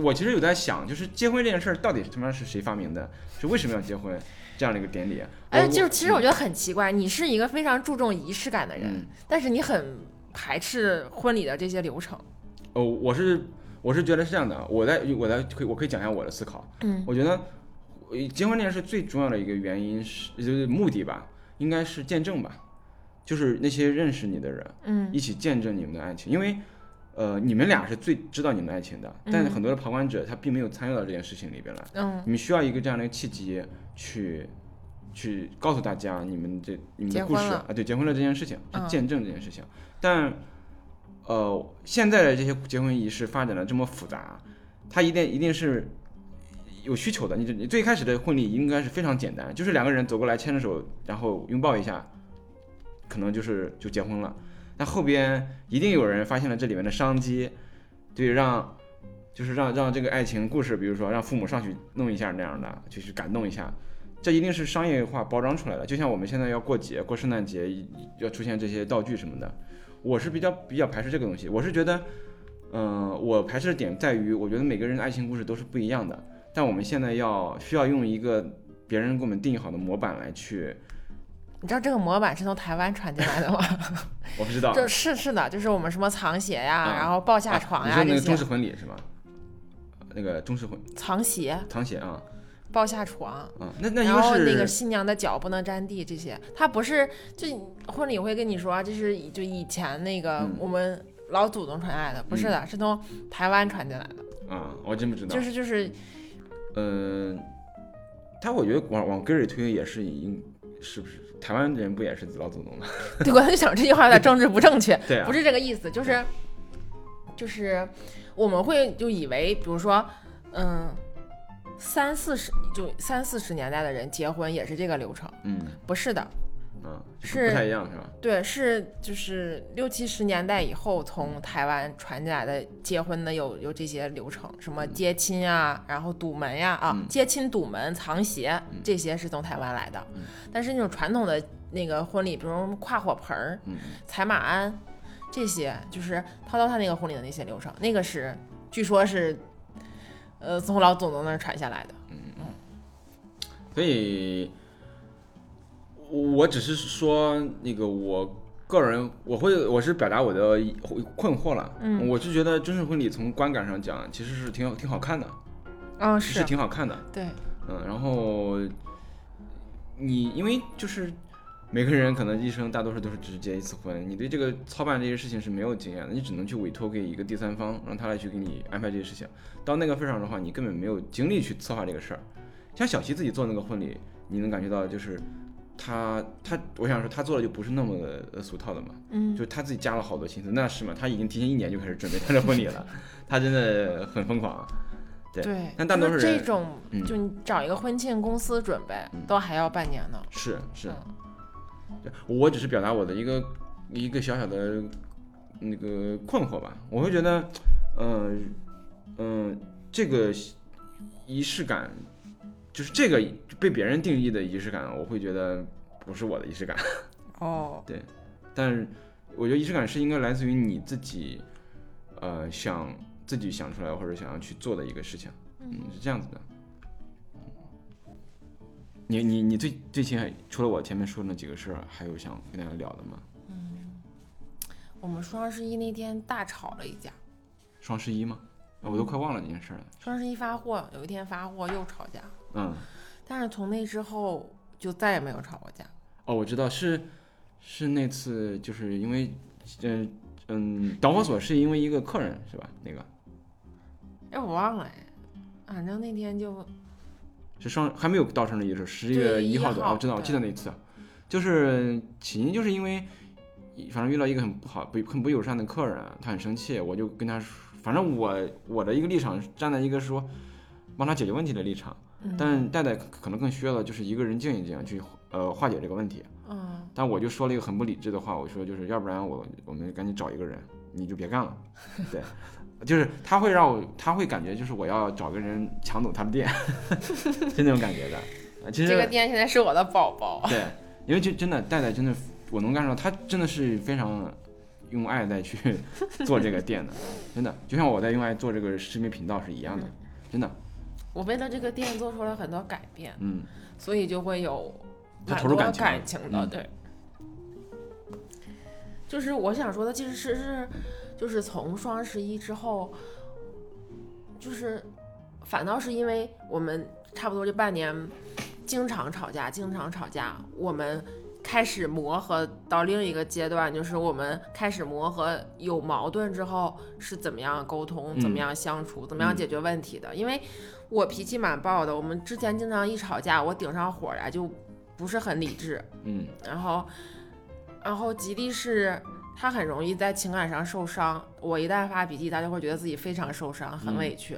我其实有在想，就是结婚这件事儿到底他妈是谁发明的？是为什么要结婚这样的一个典礼？哎，就是其实我嗯觉得很奇怪，你是一个非常注重仪式感的人，嗯但是你很排斥婚礼的这些流程。哦，我是我是觉得是这样的，我在我在可以我可以讲一下我的思考。嗯我觉得呃结婚这件事最重要的一个原因是就是目的吧，应该是见证吧，就是那些认识你的人嗯一起见证你们的爱情，因为。呃，你们俩是最知道你们的爱情的，但是嗯很多的旁观者他并没有参与到这件事情里边来。嗯你们需要一个这样的契机去去告诉大家你们这你们的故事啊，对，结婚了这件事情是嗯见证这件事情。但呃，现在的这些结婚仪式发展的这么复杂，它一定一定是有需求的。你你最开始的婚礼应该是非常简单，就是两个人走过来牵着手，然后拥抱一下，可能就是就结婚了。那后边一定有人发现了这里面的商机，对，让就是让让这个爱情故事，比如说让父母上去弄一下那样的，就是感动一下，这一定是商业化包装出来的。就像我们现在要过节，过圣诞节要出现这些道具什么的，我是比较比较排斥这个东西。我是觉得，嗯、我排斥的点在于，我觉得每个人的爱情故事都是不一样的，但我们现在要需要用一个别人给我们定义好的模板来去，你知道这个模板是从台湾传进来的吗？我不知道。就是是的，就是我们什么藏鞋呀，啊然后抱下床呀、这啊那个中式，婚礼是吗？那个中式婚藏鞋、藏鞋啊抱下床，啊，那那应然后那个新娘的脚不能沾地，这些，他不是就婚礼会跟你说，这是以就以前那个嗯我们老祖宗传下来的，不是的，是从台湾传进来的，啊，我真不知道。就是就是嗯，他我觉得往往根儿里推也是应是不是台湾人不也是老祖宗吗？对，我在想这句话有点政治不正确，对啊不，是这个意思，就是就是我们会就以为，比如说，嗯，三四十就三四十年代的人结婚也是这个流程，嗯不是的，啊，就是不太一样是吧？对，是就是六七十年代以后从台湾传进来的结婚的有有这些流程，什么接亲啊，然后堵门呀啊，嗯接亲堵门藏鞋这些是从台湾来的，嗯但是那种传统的那个婚礼，比如跨火盆儿、嗯踩马鞍这些，就是涛涛他那个婚礼的那些流程，那个是据说是呃从老祖宗那儿传下来的。嗯嗯所以，我只是说那个我个人我会我是表达我的困惑了，嗯我是觉得中式婚礼从观感上讲其实是挺好挺好看的，嗯，是挺好看的，对，嗯，然后你因为就是每个人可能一生大多数都是只结一次婚，你对这个操办这些事情是没有经验的，你只能去委托给一个第三方，让他来去给你安排这些事情。到那个份上的话，你根本没有精力去策划这个事儿。像小齐自己做那个婚礼，你能感觉到就是他他，我想说他做的就不是那么的呃俗套的嘛，嗯就他自己加了好多心思，那是嘛，他已经提前一年就开始准备他的婚礼了，他真的很疯狂。对对，但大多数人这种，嗯就你找一个婚庆公司准备，嗯都还要半年呢。是是我只是表达我的一个一个小小的那个困惑吧。我会觉得，嗯、嗯、这个仪式感，就是这个被别人定义的仪式感，我会觉得不是我的仪式感。哦，对但是我觉得仪式感是应该来自于你自己，呃，想自己想出来或者想要去做的一个事情，嗯，是这样子的。你你你最最近还除了我前面说的那几个事儿，还有想跟大家聊的吗？嗯我们双十一那天大吵了一架，双十一吗？啊我都快忘了那件事儿了。双十一发货，有一天发货又吵架，嗯，但是从那之后就再也没有吵过架。哦，我知道是是那次就是因为，嗯嗯，导火索是因为一个客人是吧？那个哎，我忘了哎，反正那天就是双还没有到生日仪式，十一月一号的，一号我知道，我记得对那次，就是起因就是因为，反正遇到一个很不好、不很不友善的客人，他很生气，我就跟他说，反正我我的一个立场站在一个说帮他解决问题的立场，嗯但戴戴可能更需要的就是一个人静一静，去呃化解这个问题。嗯，但我就说了一个很不理智的话，我说就是要不然我我们赶紧找一个人，你就别干了，对，就是他会让我他会感觉就是我要找个人抢走他的店，是那种感觉的。呃其实这个店现在是我的宝宝。对，因为就真的戴戴真的我能感受到他真的是非常用爱在去 做这个店的，真的就像我在用爱做这个视频频道是一样的，真的，我为了这个店做出了很多改变，嗯，所以就会有他蛮多感情的，嗯对。就是我想说的，其实是是，就是从双十一之后，就是反倒是因为我们差不多这半年经常吵架，经常吵架，我们开始磨合到另一个阶段，就是我们开始磨合有矛盾之后是怎么样沟通，怎么嗯样相处，怎么样嗯解决问题的。因为我脾气蛮暴的，我们之前经常一吵架，我顶上火来就不是很理智，嗯然后，然后吉利是他很容易在情感上受伤。我一旦发脾气，他就会觉得自己非常受伤，很嗯委屈。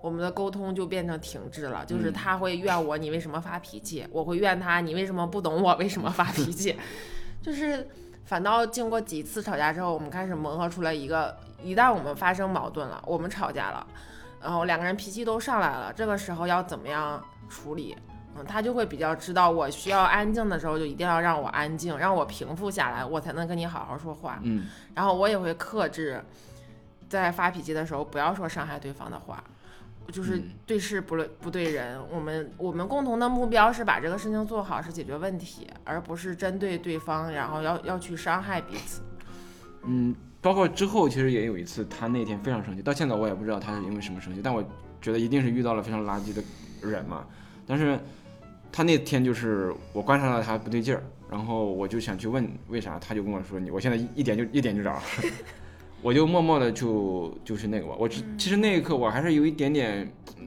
我们的沟通就变成停滞了，就是嗯他会怨我你为什么发脾气，我会怨他你为什么不懂我为什么发脾气，就是反倒经过几次吵架之后，我们开始磨合出来一个，一旦我们发生矛盾了，我们吵架了，然后两个人脾气都上来了，这个时候要怎么样处理？嗯，他就会比较知道我需要安静的时候，就一定要让我安静，让我平复下来，我才能跟你好好说话。嗯然后我也会克制，在发脾气的时候不要说伤害对方的话，就是嗯对事不对不对人。我们我们共同的目标是把这个事情做好，是解决问题，而不是针对对方，然后要要去伤害彼此。嗯，包括之后其实也有一次，他那天非常生气，到现在我也不知道他是因为什么生气，但我觉得一定是遇到了非常垃圾的人嘛。但是他那天就是我观察到他不对劲儿，然后我就想去问为啥，他就跟我说你，我现在一一点就一点就着，我就默默的就就是那个吧，我其实那一刻我还是有一点点嗯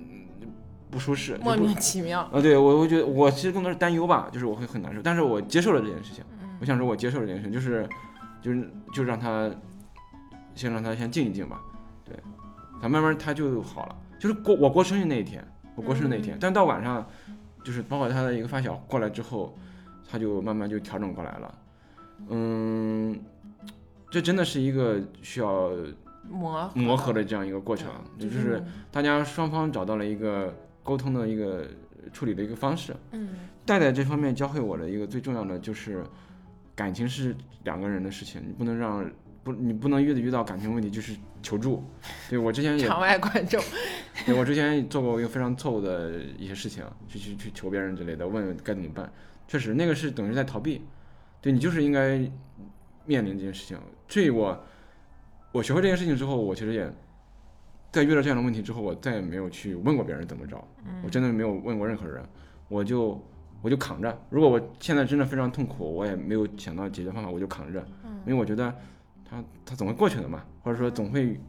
不舒适，莫名其妙。啊，对我我觉得我其实更多是担忧吧，就是我会很难受，但是我接受了这件事情。嗯我想说，我接受了这件事情，就是就是就让他先让他先静一静吧，对，他慢慢他就好了。就是过我过生日那一天，我过生日那一天，嗯但到晚上，就是包括他的一个发小过来之后，他就慢慢就调整过来了。嗯，这真的是一个需要磨合磨合的这样一个过程，对就是大家双方找到了一个沟通的一个处理的一个方式。嗯戴戴这方面教会我的一个最重要的就是，感情是两个人的事情，你不能让不你不能遇遇到感情问题就是求助。对我之前也 场外观众。对我之前也做过一个非常错误的一些事情，去去去求别人之类的，问该怎么办。确实那个是等于在逃避，对你就是应该面临这件事情。所以我我学会这件事情之后，我其实也在遇到这样的问题之后，我再也没有去问过别人怎么着，我真的没有问过任何人，我就我就扛着。如果我现在真的非常痛苦，我也没有想到解决方法，我就扛着，因为我觉得他他总会过去的嘛，或者说总会，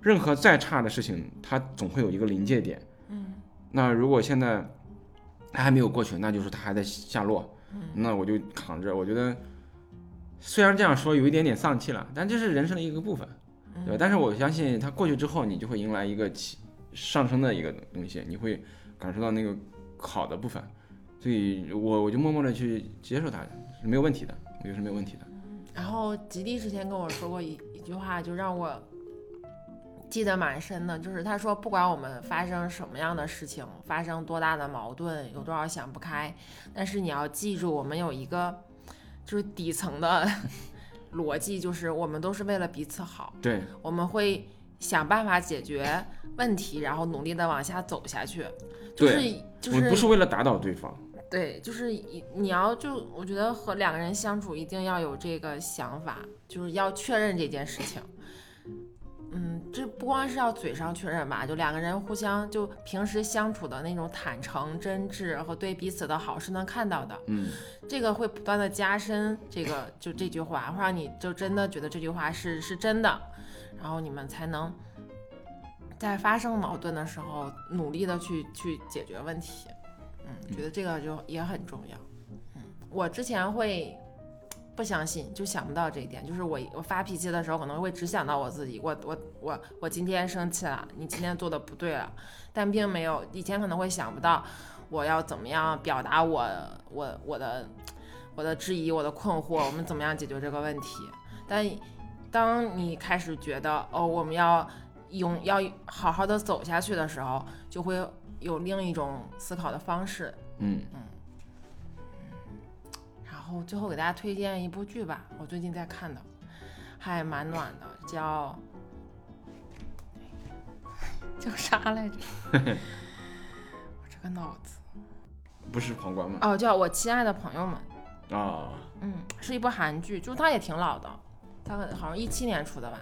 任何再差的事情，它总会有一个临界点。嗯，那如果现在它还没有过去，那就是它还在下落，嗯那我就扛着。我觉得虽然这样说有一点点丧气了，但这是人生的一个部分。对吧？但是我相信它过去之后，你就会迎来一个起上升的一个东西，你会感受到那个好的部分，所以我我就默默的去接受它，是没有问题的，我觉得是没有问题的。然后吉利之前跟我说过一一句话，就让我记得蛮深的，就是他说，不管我们发生什么样的事情，发生多大的矛盾，有多少想不开，但是你要记住，我们有一个就是底层的。逻辑就是我们都是为了彼此好，对，我们会想办法解决问题，然后努力的往下走下去。就是就是不是为了打倒对方。对，就是你要就我觉得和两个人相处一定要有这个想法，就是要确认这件事情。嗯，这不光是要嘴上确认吧，就两个人互相就平时相处的那种坦诚、真挚和对彼此的好是能看到的。嗯，这个会不断的加深这个就这句话，会让你就真的觉得这句话是是真的，然后你们才能在发生矛盾的时候努力的去去解决问题。嗯，觉得这个就也很重要。嗯，我之前会。不相信，就想不到这一点。就是我，我发脾气的时候，可能会只想到我自己。我，我，我，我今天生气了，你今天做的不对了，但并没有以前可能会想不到我要怎么样表达我，我，我的，我的质疑，我的困惑，我们怎么样解决这个问题。但当你开始觉得哦，我们要用要好好的走下去的时候，就会有另一种思考的方式。嗯嗯。然后最后给大家推荐一部剧吧，我最近在看的，还蛮暖的，叫叫啥来着？我这个脑子不是旁观吗？哦，叫我亲爱的朋友们。啊，嗯，是一部韩剧，就是它也挺老的，它好像一七年出的吧。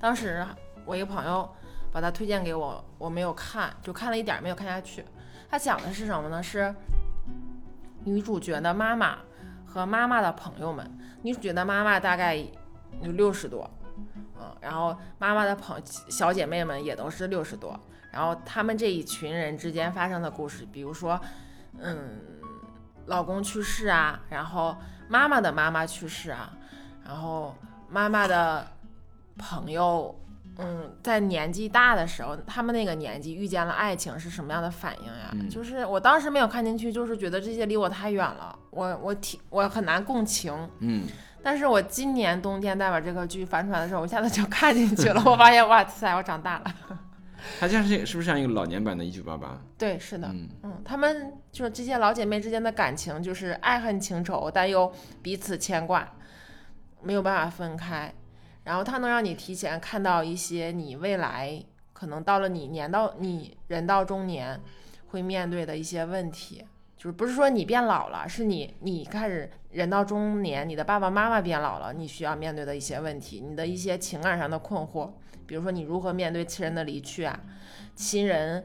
当时我一个朋友把它推荐给我，我没有看，就看了一点没有看下去。它讲的是什么呢？是女主角的妈妈。和妈妈的朋友们，女主角的妈妈大概有六十多，嗯，然后妈妈的朋小姐妹们也都是六十多，然后他们这一群人之间发生的故事，比如说，嗯，老公去世啊，然后妈妈的妈妈去世啊，然后妈妈的朋友。嗯，在年纪大的时候，他们那个年纪遇见了爱情是什么样的反应呀？就是我当时没有看进去，就是觉得这些离我太远了，我我挺我很难共情。嗯，但是我今年冬天再把这个剧翻出来的时候，我一下子就看进去了。我发现哇塞，我长大了。它像是是不是像一个老年版的《一九八八》？对，是的。嗯嗯，他们就是这些老姐妹之间的感情，就是爱恨情仇，但又彼此牵挂，没有办法分开。然后它能让你提前看到一些你未来可能到了你年到你人到中年会面对的一些问题，就是不是说你变老了，是你你开始人到中年，你的爸爸妈妈变老了，你需要面对的一些问题，你的一些情感上的困惑，比如说你如何面对亲人的离去啊，亲人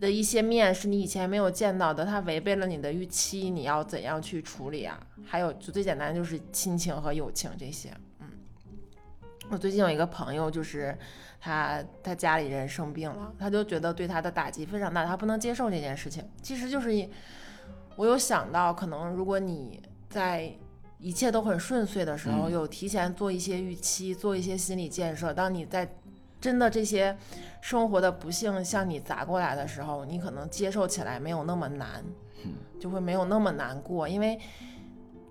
的一些面是你以前没有见到的，他违背了你的预期，你要怎样去处理啊？还有就最简单就是亲情和友情这些。我最近有一个朋友，就是他他家里人生病了，他就觉得对他的打击非常大，他不能接受这件事情。其实就是我有想到，可能如果你在一切都很顺遂的时候，有提前做一些预期，做一些心理建设，当你在真的这些生活的不幸向你砸过来的时候，你可能接受起来没有那么难，就会没有那么难过，因为。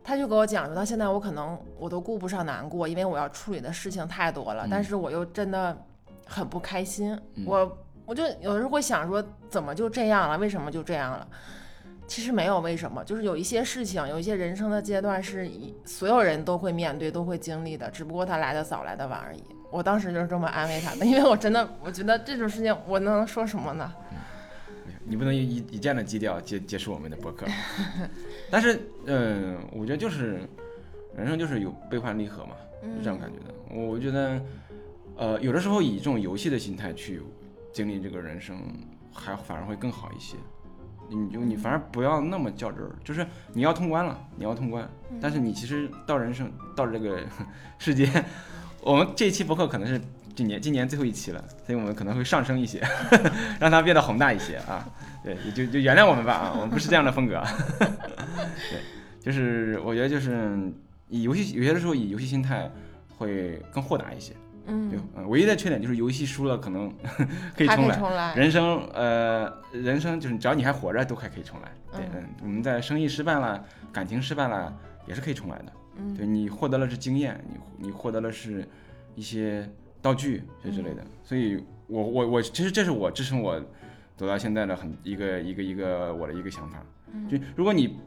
他就给我讲说，到现在我可能我都顾不上难过，因为我要处理的事情太多了。但是我又真的很不开心，我我就有时候会想说，怎么就这样了？为什么就这样了？其实没有为什么，就是有一些事情，有一些人生的阶段是所有人都会面对、都会经历的，只不过他来的早，来的晚而已。我当时就是这么安慰他的，因为我真的我觉得这种事情我能说什么呢？你不能以以这样的基调结结束我们的博客，但是，嗯，我觉得就是人生就是有悲欢离合嘛，是这样感觉的。我觉得，呃，有的时候以这种游戏的心态去经历这个人生，还反而会更好一些。你就你反而不要那么较真儿，就是你要通关了，你要通关，但是你其实到人生到这个世界，我们这一期博客可能是今年今年最后一期了，所以我们可能会上升一些，让它变得宏大一些啊。对，也就就原谅我们吧啊，我们不是这样的风格。啊。对，就是我觉得就是以游戏有些的时候以游戏心态会更豁达一些。嗯，嗯，唯一的缺点就是游戏输了可能 可以重来，人生呃，人生就是只要你还活着都还可以重来。对，嗯，我们在生意失败了，感情失败了，也是可以重来的。嗯，对你获得了是经验，你你获得了是一些道具这之类的。所以，我我我其实这是我支撑我走到现在的很一个一个一个我的一个想法。就如果你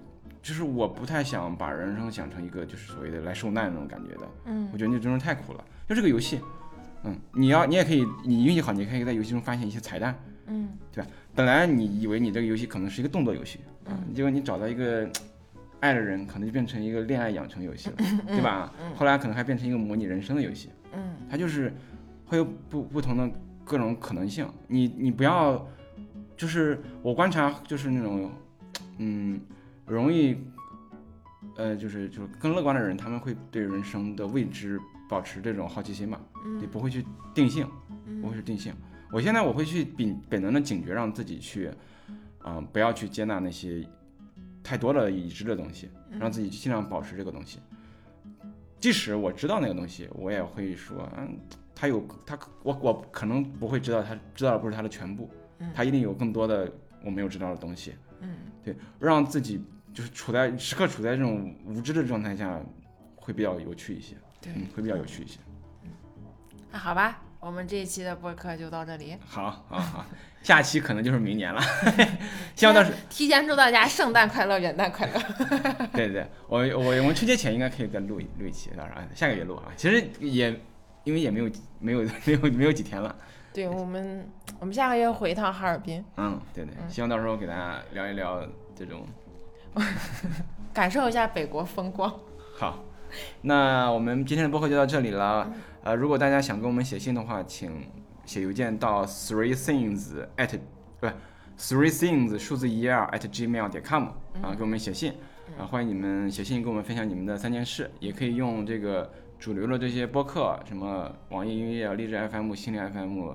就是我不太想把人生想成一个就是所谓的来受难那种感觉的。嗯，我觉得那真是太苦了。就这个游戏，嗯，你要你也可以，你运气好，你可以在游戏中发现一些彩蛋，嗯，对吧？本来你以为你这个游戏可能是一个动作游戏，嗯，结果你找到一个爱的人，可能就变成一个恋爱养成游戏了，对吧？后来可能还变成一个模拟人生的游戏，嗯，它就是会有不不同的各种可能性。你你不要，就是我观察就是那种，嗯，容易，呃，就是就是更乐观的人，他们会对人生的未知。保持这种好奇心嘛，也不会去定性，不会去定性。我现在我会去秉本能的警觉，让自己去，嗯，不要去接纳那些太多的已知的东西，让自己尽量保持这个东西。即使我知道那个东西，我也会说，嗯，他有他，我我可能不会知道他知道的不是他的全部，他一定有更多的我没有知道的东西。嗯，对，让自己就是处在时刻处在这种无知的状态下，会比较有趣一些。嗯，会比较有趣一些。那好吧，我们这一期的播客就到这里。好，好，好，下期可能就是明年了。希望到时提前祝大家圣诞快乐，元旦快乐。对对对，我我我们春节前应该可以再录一录一期，到时候下个月录啊。其实也因为也没有没有没有没有几天了。对我们，我们下个月回一趟哈尔滨。嗯，对对，希望到时候给大家聊一聊这种，感受一下北国风光。好。那我们今天的播客就到这里了。呃，如果大家想跟我们写信的话，请写邮件到 three things at 不 three things 数字一二 at gmail 点 com 啊，给我们写信啊，欢迎你们写信跟我们分享你们的三件事，也可以用这个主流的这些播客，什么网易音乐、荔枝 FM、心灵 FM，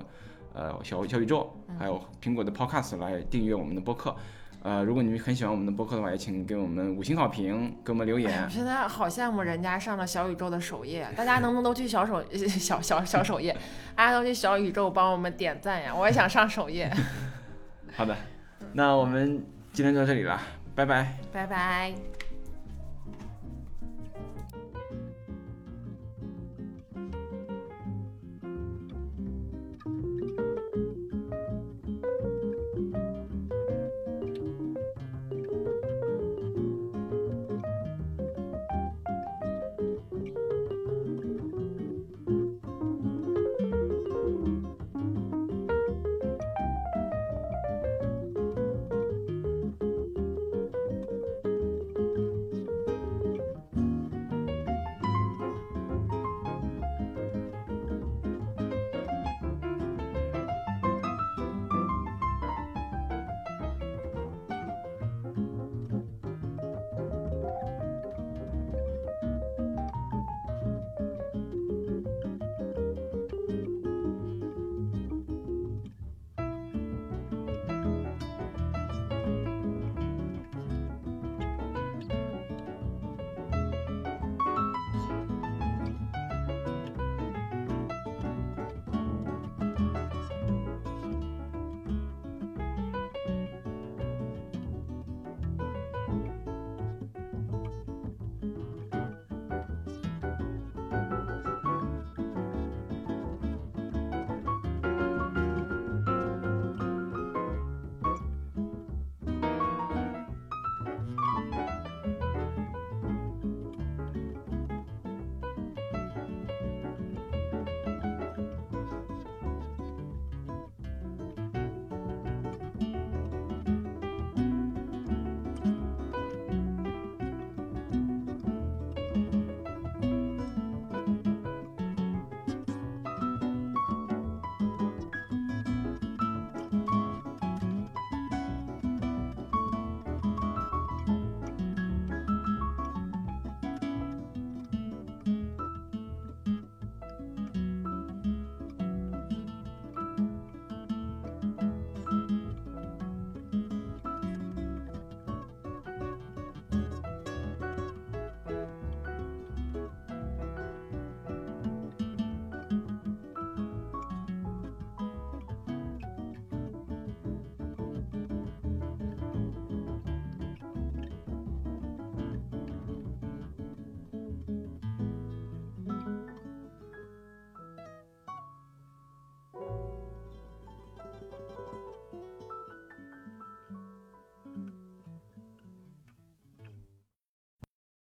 呃，小小宇宙，还有苹果的 Podcast 来订阅我们的播客。呃，如果你们很喜欢我们的播客的话，也请给我们五星好评，给我们留言。我现在好羡慕人家上了小宇宙的首页，大家能不能都去小首 小小小首页，大家都去小宇宙帮我们点赞呀？我也想上首页。好的，那我们今天就到这里了，拜拜。拜拜。